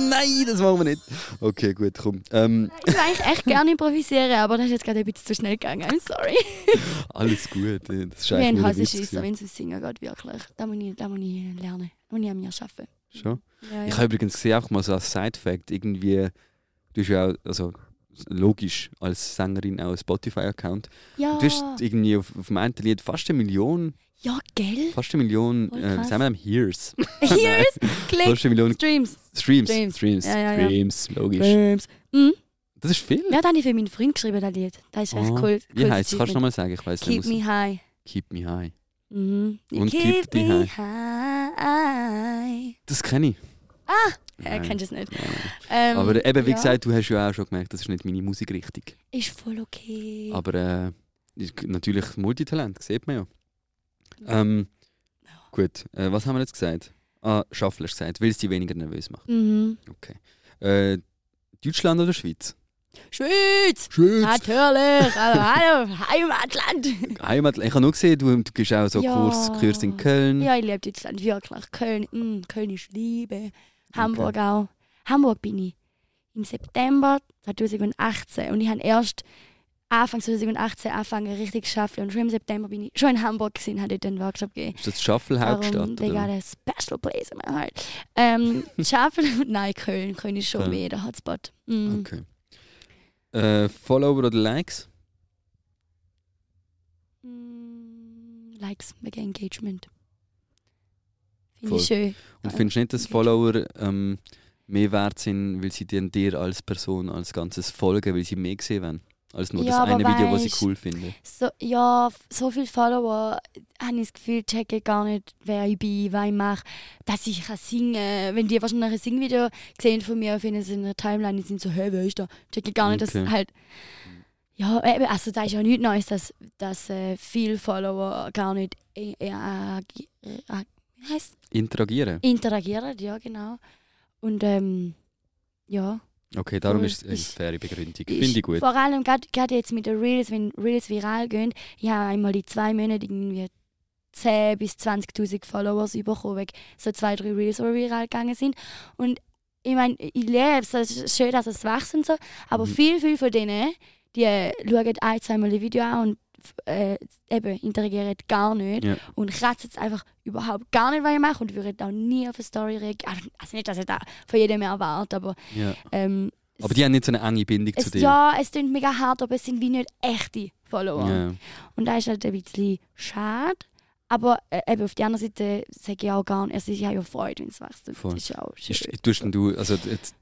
Nein, das machen wir nicht. Okay, gut, komm. Ähm, Ich würde eigentlich echt gerne improvisieren, aber das ist jetzt gerade ein bisschen zu schnell gegangen. I'm sorry. [laughs] alles gut. Das ist eigentlich nur ein Hase Witz schiessen, gewesen. wenn es ums Singen geht, wirklich. Da muss ich, da muss ich lernen. Da muss ich an mir arbeiten. Schon? Ja, Ich ja. habe übrigens gesehen, auch mal so als Side-Fact, irgendwie, du hast ja auch, also logisch, als Sängerin auch einen Spotify-Account. ja. Du hast irgendwie auf, auf dem einen Lied fast eine Million, ja, gell? fast eine Million, äh, wie sagen wir? Hears. [laughs] [laughs] Eine Million Streams. Streams. Streams. Streams, Ja, ja, ja. Streams, logisch. Streams. Mhm. Das ist viel. Ja, das habe ich für meinen Freund geschrieben, das Lied. Das ist echt Ah, cool. Wie cooles heißt es? Kannst du nochmal sagen? Ich weiß Keep me high. Keep me high. Mhm. You Und Keep Me me high. Das kenne ich. Ah, Er Nein. kennt es nicht. Ähm, Aber eben, wie ja, gesagt, du hast ja auch schon gemerkt, das ist nicht meine Musikrichtung. Ist voll okay. Aber äh, natürlich Multitalent, sieht man ja. Ähm, gut, äh, was haben wir jetzt gesagt? Ah, du gesagt, weil es dich weniger nervös macht. Mhm. Äh, Deutschland oder Schweiz? Schweiz! Schweiz! Natürlich! [laughs] Also, hallo, Heimatland! Heimat. Ich habe nur gesehen, du, du gehst auch so Ja. Kurs, Kurs in Köln. Ja, ich liebe Deutschland wirklich. Köln, mm, Köln ist Liebe. Hamburg auch. Hamburg bin ich im September 2018 und ich habe erst Anfang 2018 angefangen richtig zu arbeiten und schon im September bin ich schon in Hamburg gewesen, habe dort einen Workshop gegeben. Ist das Schaffel Hauptstadt? Darum, they got a special place in my heart. Ähm, Schaffen, [laughs] nein, Köln. Köln ist schon mehr der Hotspot. Mm. Okay. Äh, Follower oder Likes? Mm, Likes, wegen Engagement. Finde ich schön. Und findest du nicht, dass. Follower ähm, mehr wert sind, weil sie dir, dir als Person als Ganzes folgen, weil sie mehr gesehen werden? Als nur Ja, das eine Video, das weisst- ich cool finde. So, ja, so viele Follower habe ich das Gefühl, checken gar nicht, wer ich bin, was ich mache, dass ich kann singen Wenn die wahrscheinlich ein Singvideo sehen von mir, sie in der Timeline, die sind so, hey, wer ist da? Checken gar nicht, Okay. dass halt. Ja, also da ist ja nichts Neues, dass, dass äh, viele Follower gar nicht äh, äh, äh, heißt Interagieren. interagieren, ja, genau. Und ähm, ja. Okay, darum Cool. ist es eine faire Begründung. Finde ich gut. Vor allem gerade jetzt mit den Reels, wenn Reels viral gehen, ich habe einmal die zwei Monate irgendwie 10 bis 20'000 Followers bekommen, wegen so zwei, drei Reels, die viral gegangen sind. Und ich meine, ich liebe es, es ist schön, dass es wächst und so, aber Mhm. viel, viel von denen, die schauen ein, zweimal ein Video an und äh, eben interagieren gar nicht Ja. und kratzen jetzt einfach überhaupt gar nicht, was ich mache und würden auch nie auf eine Story reagieren. Also nicht, dass ich das von jedem erwarte, aber Ja. ähm, Aber die haben nicht so eine enge Bindung zu es, dir. ja, es klingt mega hart, aber es sind wie nicht echte Follower. Ja. Und da ist halt ein bisschen schade. Aber äh, eben auf der anderen Seite sage ich auch gar nicht, also ich habe ja Freude, wenn es wächst. Voll. Das ist ja auch schön. Ist, tust du, also jetzt,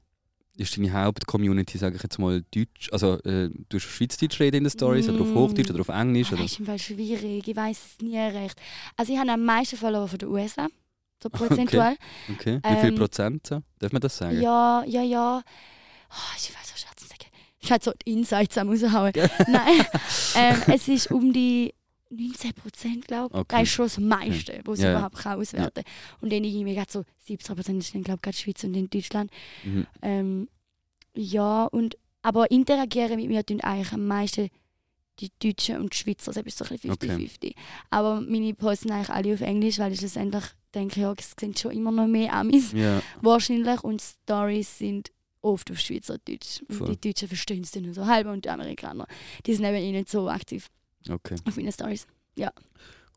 ist deine Hauptcommunity, sage ich jetzt mal, Deutsch, also äh, du auf Schweizdeutsch reden in den Stories oder auf Mm. Hochdeutsch oder auf Englisch? Ah, Oder? das ist im Fall schwierig, ich weiß es nie recht. Also ich habe am meisten Follower von den USA, so [laughs] prozentual. Okay. Wie viel Ähm, Prozent? So? Darf man das sagen? Ja, ja, ja. Oh, ich weiß so Scherzen sagen. Ich hätte so die Insights am raushauen. [laughs] Nein, ähm, es ist um die 19 Prozent, glaube ich. Okay. Das ist schon das meiste, was ich Ja, ja. überhaupt kann auswerten kann. Und dann irgendwie gerade so 70 Prozent ist dann, glaube ich, gerade Schweiz und in Deutschland. Mhm. Ähm, ja, und, aber interagieren mit mir tun eigentlich am meisten die Deutschen und die Schweizer, also so ein bisschen 50-50. Aber meine posten eigentlich alle auf Englisch, weil ich schlussendlich denke, ja, es sind schon immer noch mehr Amis Ja, wahrscheinlich und Stories sind oft auf Schweizerdeutsch. Und Voll. die Deutschen verstehen es dann nur so halb und die Amerikaner, die sind eben eh nicht so aktiv okay. auf meinen Stories.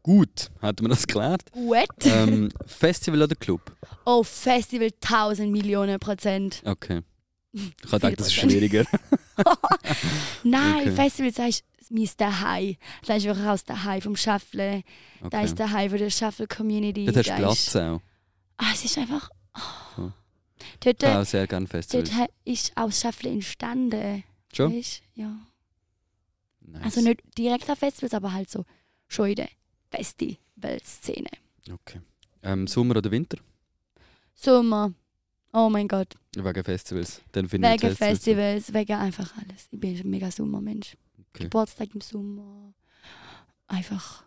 Gut, hatten wir das geklärt. What? ähm, [laughs] Festival oder Club? Oh, Festival 1000 Millionen Prozent. Okay. [laughs] Ich habe gedacht, das ist schwieriger. [laughs] Nein, Okay. Festival sagst du, mein Daheim. Das ist wirklich aus Daheim vom Schaffeln. Da Okay. ist Daheim von der Shuffle-Community. Dort hast du Platz ist- auch. Ah, es ist einfach... Oh. Dort, Ich auch sehr gerne dort Festivals. ha- ist aus Shuffle entstanden. Schon? Ja. Nice. Also nicht direkt an Festivals, aber halt so schon in der Festivalszene. Okay. Ähm, Sommer oder Winter? Sommer. Oh mein Gott. Wegen Festivals. Dann Wegen Festivals- Festivals, wegen einfach alles. Ich bin ein mega Sommermensch. Okay. Geburtstag im Sommer. Einfach.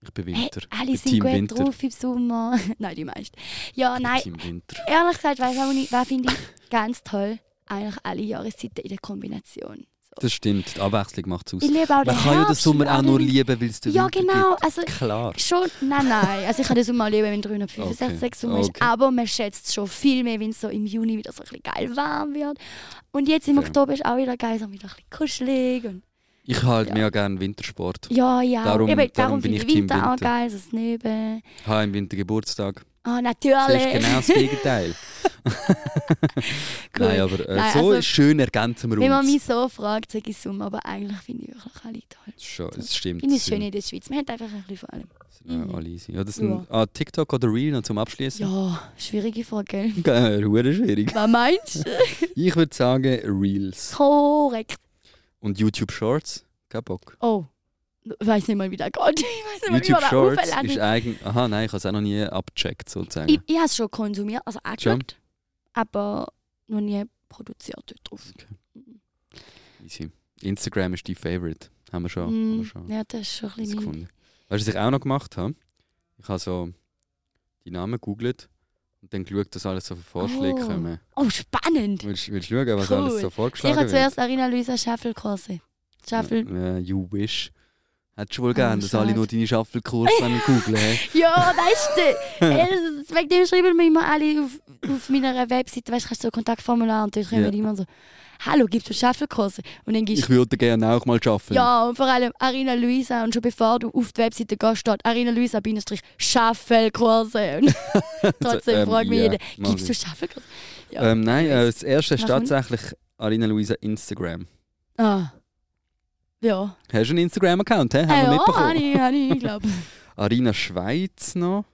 Ich bin Hey, Winter. alle bin sind Team gut Winter. drauf im Sommer. [laughs] nein, die meisten. Ja, nein. Team Winter. Ehrlich gesagt, weißt du, was ich- was finde ich ganz toll? Eigentlich alle Jahreszeiten in der Kombination. Das stimmt, die Abwechslung macht es aus. Ich liebe auch den Man kann ja den Sommer auch nur den- lieben, weil es den Ja, Winter genau. gibt. Also, Klar. Schon, nein, nein. Also ich kann das mal leben, wenn 365 Okay, Sommer ist. okay. Aber man schätzt es schon viel mehr, wenn es so im Juni wieder so ein bisschen geil warm wird. Und jetzt im Fair. Oktober ist auch wieder geil, so wieder ein bisschen kuschelig. Und Ich halt Ja. mega gerne Wintersport. ja, ja. Darum- Eben, darum darum bin finde ich ich Team Winter auch Winter. geil, so das Neben. Ich habe im Winter Geburtstag. Ah, Das natürlich. ist genau das Gegenteil. [laughs] Cool. Nein, aber äh, Nein, so also, schön ergänzen wir Wenn man uns. mich so fragt, sage ich Sommer, aber eigentlich finde ich wirklich alle toll. Schon, es stimmt. Ich finde es schön in der Schweiz. Man hat einfach ein bisschen von allem. Mhm. alle easy. Ja, das sind Ja. ah, TikTok oder Reel noch zum Abschließen. Ja, schwierige Frage, gell? [laughs] Hure schwierig. Was meinst du? [laughs] Ich würde sagen Reels. Korrekt. Und YouTube Shorts. Kein Bock. Oh, weiß nicht mal, wie das geht. [laughs] Ich weiß nicht mal, wie YouTube Shorts ist eigentlich. Aha, nein, ich habe es auch noch nie abgecheckt, sozusagen. Ich, ich habe es schon konsumiert, also angeschaut, aber noch nie produziert dort drauf. Easy. Instagram ist dein Favorite. Haben wir schon. Haben Mm, wir schon ja, das ist schon ein bisschen gefunden. Weißt du, was ich auch noch gemacht habe? Ich habe so die Namen gegoogelt und dann geschaut, dass alles so für Vorschläge Oh. kommen. Oh, spannend! Willst, willst du schauen, was Cool. alles so vorgeschlagen wird? zuerst Arina Luisa Schaffelkurse. Schaffel... Ja, you wish. Hättest du wohl Oh, gern, dass alle nur deine Schaffelkurse [laughs] googeln. Ja, weißt du, [laughs] äh, wegen dem schreiben mir immer alle auf, auf meiner Webseite, weißt du, kannst du so ein Kontaktformular und dann kommen Ja. immer so, hallo, gibst du Schaffelkurse? Und dann gibst Ich würde gerne auch mal arbeiten. Ja, und vor allem Arina Luisa. Und schon bevor du auf die Webseite gehst, steht Arina Luisa Bindestrich Schaffelkurse. [laughs] Und trotzdem ähm, fragt mich ja, jeder, gibst du. Schaffelkurse? Ja. Ähm, nein, äh, das erste ist tatsächlich Arina Luisa Instagram. Ah. Ja. Hast du einen Instagram-Account? hä? Haben Ah, wir ja, mitbekommen. habe ich, habe ich, glaube [laughs] Arina Schweiz noch.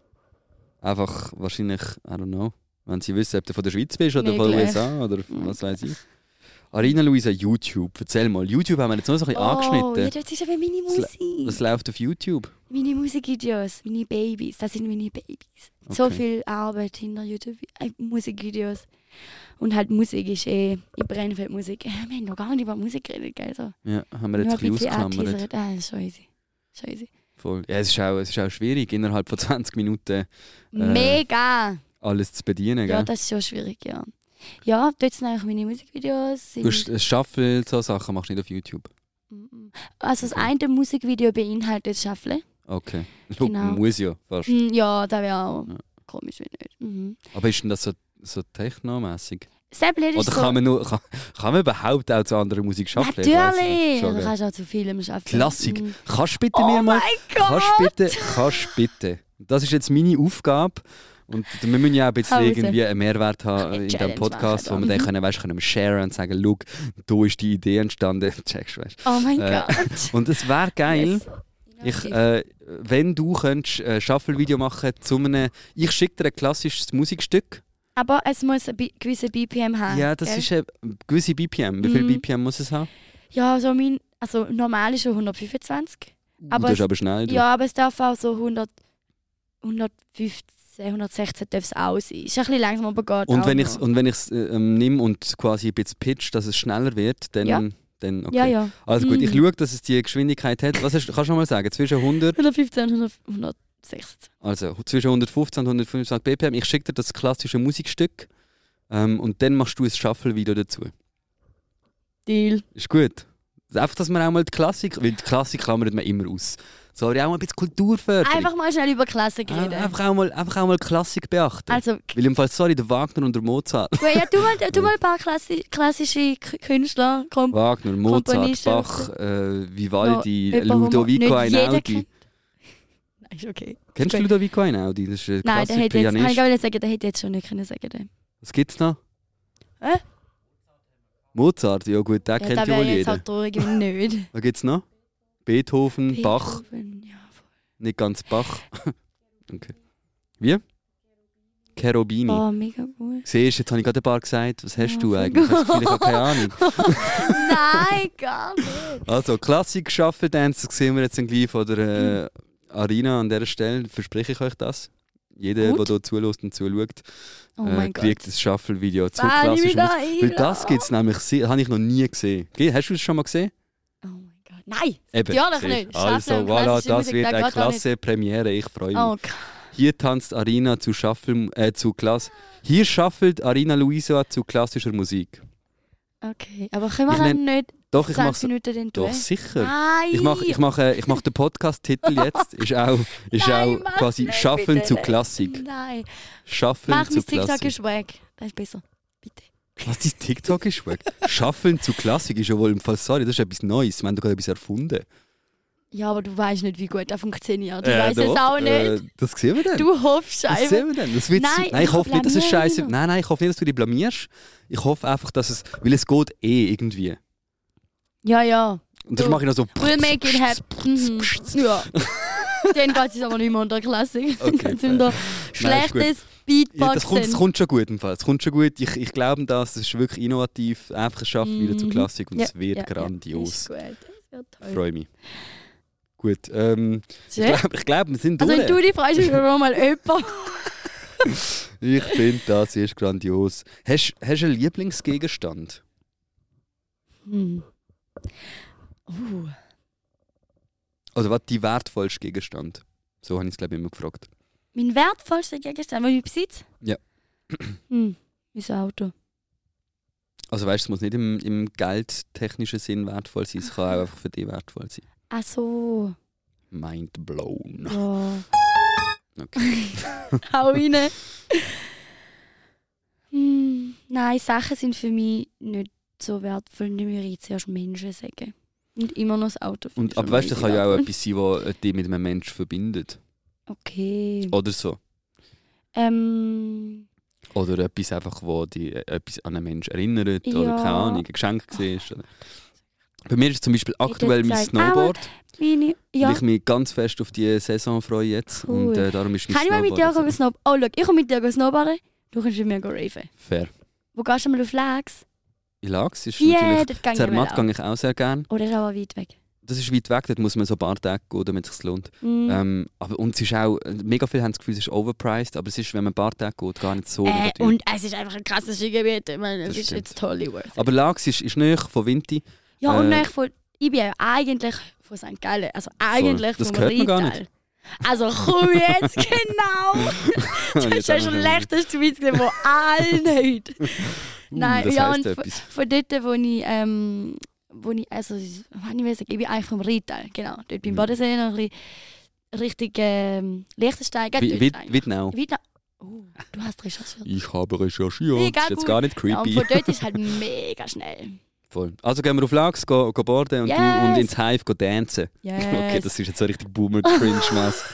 Einfach wahrscheinlich, I don't know, wenn sie wissen, ob du von der Schweiz bist oder von den. USA oder was weiß ich. Arina Luisa, YouTube. Erzähl mal. YouTube haben wir jetzt noch so ein bisschen Oh, ja, angeschnitten. das ist aber meine Musik. was läuft auf YouTube? Meine Musikvideos, meine Babys, das sind meine Babys. So Okay. viel Arbeit hinter YouTube, äh, Musikvideos. Und halt Musik ist eh, ich brenne für Musik. Äh, [laughs] Wir haben noch gar nicht über Musik geredet, gell? So. Ja, haben wir jetzt ein bisschen ausgeklammert. Ah, ist schon easy. Schon easy. Voll. Ja, es ist, auch, es ist auch schwierig, innerhalb von 20 Minuten Mega! alles zu bedienen. Ja, Gell? das ist schon schwierig, ja. Ja, dort sind eigentlich meine Musikvideos. du Shuffle, so Sachen machst du nicht auf YouTube. Also das eine Musikvideo beinhaltet Shuffle. Okay. Genau. Muss ja fast. Mm, Ja, das wäre auch Ja. komisch, wenn nicht. Mhm. Aber ist denn das so, so technomäßig? Ist Oder so... kann man, nur, kann, kann man überhaupt auch zu anderer Musik schaffen? Natürlich! Du kannst auch zu vielem schaffen. Klassik. Mhm. Kannst bitte Oh mir mal. mein Kannst Gott! bitte, kannst bitte. Das ist jetzt meine Aufgabe. Und wir müssen ja auch ein bisschen Hause. irgendwie einen Mehrwert haben in diesem Podcast, wo machen wir da. dann können, weißt, können wir sharen und sagen, schau, da ist die Idee entstanden. [laughs] Checkst, weißt. Oh mein Äh, Gott. Und es wäre geil, Yes. ich, äh, wenn du könntest ein Shuffle-Video machen zu einem, ich schicke dir ein klassisches Musikstück. Aber es muss ein bi- gewisse BPM haben. ja, das gell? ist eine gewisse BPM. Wie viel Mhm. BPM muss es haben? Ja, so mein... Also normal ist schon 125. Aber das es- ist aber schnell. du. Ja, aber es darf auch so 100, 115, 116 darf es auch sein. Ist ein bisschen langsam, aber geht Und wenn ich und wenn ich es äh, ähm, nehme und quasi ein bisschen pitch, dass es schneller wird, dann, Ja. dann okay. Ja, ja. Also gut, ich Mhm. schaue, dass es die Geschwindigkeit hat. Was hast, kannst du noch mal sagen? Zwischen 100, 115 und 116. also zwischen 115 und 125 BPM. Ich schicke dir das klassische Musikstück ähm, und dann machst du ein Shuffle-Video dazu. Deal. Ist gut. Einfach, dass man auch mal die Klassik, weil die Klassik klammert man immer aus. Sorry, auch mal ein bisschen Kulturförderung. Einfach mal schnell über Klassik Äh, reden. einfach, auch mal, einfach auch mal Klassik beachten. Also, Weil im Fall, sorry, der Wagner und der Mozart. gut, ja, tu mal, tu [laughs] mal ein paar klassi klassische Künstler. Komm, Wagner, Mozart, Bach, äh, Vivaldi, man Ludovico Einaudi. Ist okay. Kennst du. Ludovico Einaudi? Das ist ein Nein, der hätte jetzt, kann ich nicht sagen, der hätte jetzt schon nicht können sagen können. Was gibt's noch? Hä? Mozart, ja gut, den Ja, kennt ja wohl jeder. halt traurig, nicht. [laughs] Was gibt's noch? Beethoven, Bach, Beethoven, Ja, voll. nicht ganz Bach. [laughs] okay. Wie? Cherubini. Oh, mega gut. Siehst du, jetzt habe ich gerade ein paar gesagt. Was hast Ja, du eigentlich? gut. Hast du vielleicht auch keine Ahnung. [laughs] Nein, gar nicht. Also, Klassik Shuffle Dance sehen wir jetzt gleich von der äh, Arena an dieser Stelle. Verspreche ich euch das. Jeder, Gut. der hier zulässt und zuschaut, Oh äh, mein Gott. kriegt das Shuffle-Video zu klassisch. Weil das gibt es nämlich, habe ich noch nie gesehen. Ge- Hast du das schon mal gesehen? Oh mein Gott. Nein! Eben, Natürlich siehst. nicht. Also, voilà, das Musik, wird da eine klasse Premiere. Ich freue mich. Oh. Hier tanzt Arina zu Shuffle, äh, zu Klass. Hier shuffelt Arina Luisa zu klassischer Musik. Okay, aber können wir Ich dann nicht Doch, ich 20 mache Minuten den Doch, sicher. Nein! Ich mache ich mach, ich mach den Podcast-Titel jetzt. Ist auch, ist Nein, auch mach quasi nicht, Schaffen bitte zu. Klassik. Nein. Schaffen Mach zu mein TikTok Klassik. ist weg. Das ist besser. Bitte. Was, dein TikTok ist weg? Schaffen zu Klassik ist ja wohl im Fall, sorry, das ist etwas Neues. Wir haben doch gerade etwas erfunden. Ja, aber du weißt nicht, wie gut das funktioniert. Du Äh, weißt es auch nicht. Äh, das sehen wir dann. du hoffst das einfach. sehen wir dann. Das wird Nein, nein, ich hoffe nicht, dass es scheiße dich. Nein, nein, ich hoffe nicht, dass du dich blamierst. Ich hoffe einfach, dass es. Weil es geht eh irgendwie. Ja, ja. Und Du- mache ich noch so. We'll make it happen. Mhm. Ja. [laughs] Dann geht es aber nicht mehr unter Klassik. Okay, ist schlechtes Ja, das, kommt, das Beatboxen. kommt schon gut im Fall. Es kommt schon gut. Ich, ich glaube das. Ist wirklich innovativ. Einfach es schafft wieder zu Mhm. Klassik und Ja, es wird ja, ja. grandios. Ist gut. Das wird toll. freue mich. Gut. Ähm, ich glaube, glaub, wir sind Also wenn durch. du dich freust, ist schon mal jemand. [laughs] Ich finde, das ist grandios. Hast hast du einen Lieblingsgegenstand? Hm. Uh. Oder was die wertvollste Gegenstand? So habe ich es, glaube ich, immer gefragt. Mein wertvollster Gegenstand, den ich besitze? Ja. [clears throat] Hm. Mein Auto. Also weißt du, es muss nicht im, im geldtechnischen Sinn wertvoll sein, es kann auch [laughs] einfach für dich wertvoll sein. Ach so. Mind blown. Ja. Okay. [laughs] Hau rein. hm. Nein, Sachen sind für mich nicht so wertvoll, nicht mehr ich zuerst Menschen sagen. Und immer noch das Auto. Und, aber weißt du, das kann ja auch etwas sein, was dich mit einem Menschen verbindet. Okay. Oder so. Ähm, Oder etwas einfach, wo dich äh, etwas an einen Menschen erinnert. Oder Ja. keine Ahnung, ein Geschenk war. Oder. Bei mir ist zum Beispiel aktuell mein gesagt, Snowboard. meine, Weil ja. ich mich ganz fest auf die Saison freue jetzt. Cool. Und äh, darum ist mein Kann ich mal mit dir Snowboarden? Oh, schau, ich komme mit dir snowboarden. Du kannst mit mir raven. fair. Wo gehst du mal auf Lags? in Lax ist Ja, natürlich... dort Zermatt gehe ich auch sehr gerne. Oder ist aber weit weg. Das ist weit weg, dort muss man so ein paar Tage gehen, damit es sich lohnt. Mm. Ähm, aber, und es ist auch, mega viele haben das Gefühl, es ist overpriced, aber es ist, wenn man ein paar Tage geht, gar nicht so äh, und es ist einfach ein krasses Skigebiet. Ich meine, es ist stimmt. jetzt totally worth it. Aber Lax ist, ist näher von Winti. Ja, und äh, ich, von, ich bin ja eigentlich von St. Gallen. Also eigentlich Das vom Rheintal. Also komm jetzt [laughs] genau! [laughs] Das ist ja schon schlechteste Witz, gewesen, wo alle nicht. [laughs] Nein, das ja, und etwas. Von dort, wo ich, ähm, wo ich, also, ich will sagen, ich bin eigentlich vom Rheintal, genau. Dort beim Mhm. Bodensee noch ein bisschen Richtung ähm, Liechtenstein. Wittnau. Wittnau. Oh, du hast recherchiert. Ich habe recherchiert. Mega das ist jetzt gut. gar nicht Ja, und creepy. von dort ist halt mega schnell. Voll. Also gehen wir auf Lax, go, go boarden und, du, und Yes. ins Hive go dancen. [laughs] Yes. Okay, das ist jetzt so richtig Boomer-Cringe-Mess.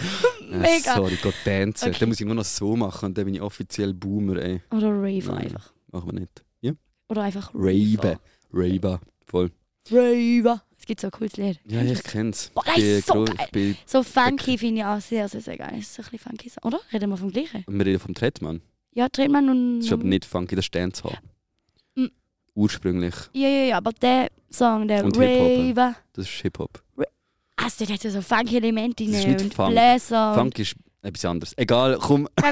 äh, [laughs] Mega. sorry, go dancen. Okay. Dann muss ich nur noch so machen und dann bin ich offiziell Boomer, ey. Oder Rave Nein. einfach. Machen wir nicht. Ja? Oder einfach Raven. Raven. Voll. Rave. Es gibt so ein cooles Lied. Ja, ich kenn's. Boah, das ist so geil. So funky finde ich auch sehr, sehr, sehr geil. Ist so ein bisschen funky, oder? Reden wir vom gleichen? wir reden vom Tretmann. Ja, Tretmann und... Das ist aber nicht funky, das ist Dancehall. Ursprünglich. Ja, ja, ja, aber der Song, der Und Hip-Hop, Rave... Das ist Hip-Hop. Also, der hat ja so funky Elemente Das ist rein und Funk. Bläser. Funk ist etwas anderes. Egal, komm. Viel-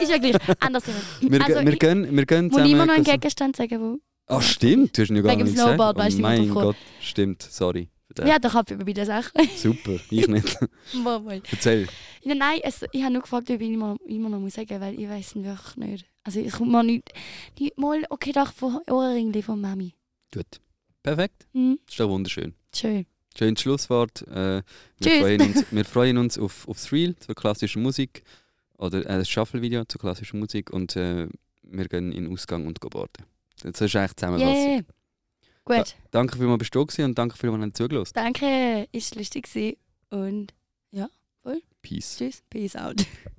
äh, ist ja gleich. Anders. [laughs] Wir, also, wir gehen, wir gehen muss ich immer noch einen zusammen- Gegenstand sagen, wo... Ah, stimmt. Du hast ihn ja gar Wegen nicht gesagt. Snowboard, oh, weißt du, mein ich bin Gott. Stimmt, sorry. Den. Ja, der Kopf über beide Sachen. Super, ich nicht. [laughs] Mal, mal. Erzähl. Ja, nein, es, ich habe nur gefragt, ob ich immer, immer noch muss sagen weil ich weiß es wirklich nicht. Also es kommt mir nicht... Die, mal, okay, doch, von Ohrringli von Mami. Gut. Perfekt. Hm, Das ist doch wunderschön. schön. Schönes Schlusswort. Äh, wir, Tschüss. freuen uns, [laughs] wir freuen uns auf, aufs Reel zur klassischen Musik. Oder äh, das Shuffle-Video zur klassischen Musik. Und äh, wir gehen in den Ausgang und gehen boarden. Das ist eigentlich Zusammenfassung. Yeah. Gut, Danke vielmals, dass du da und danke vielmals, dass du zugelassen danke, ist lustig gewesen. Und Peace. tschüss, peace out. [laughs]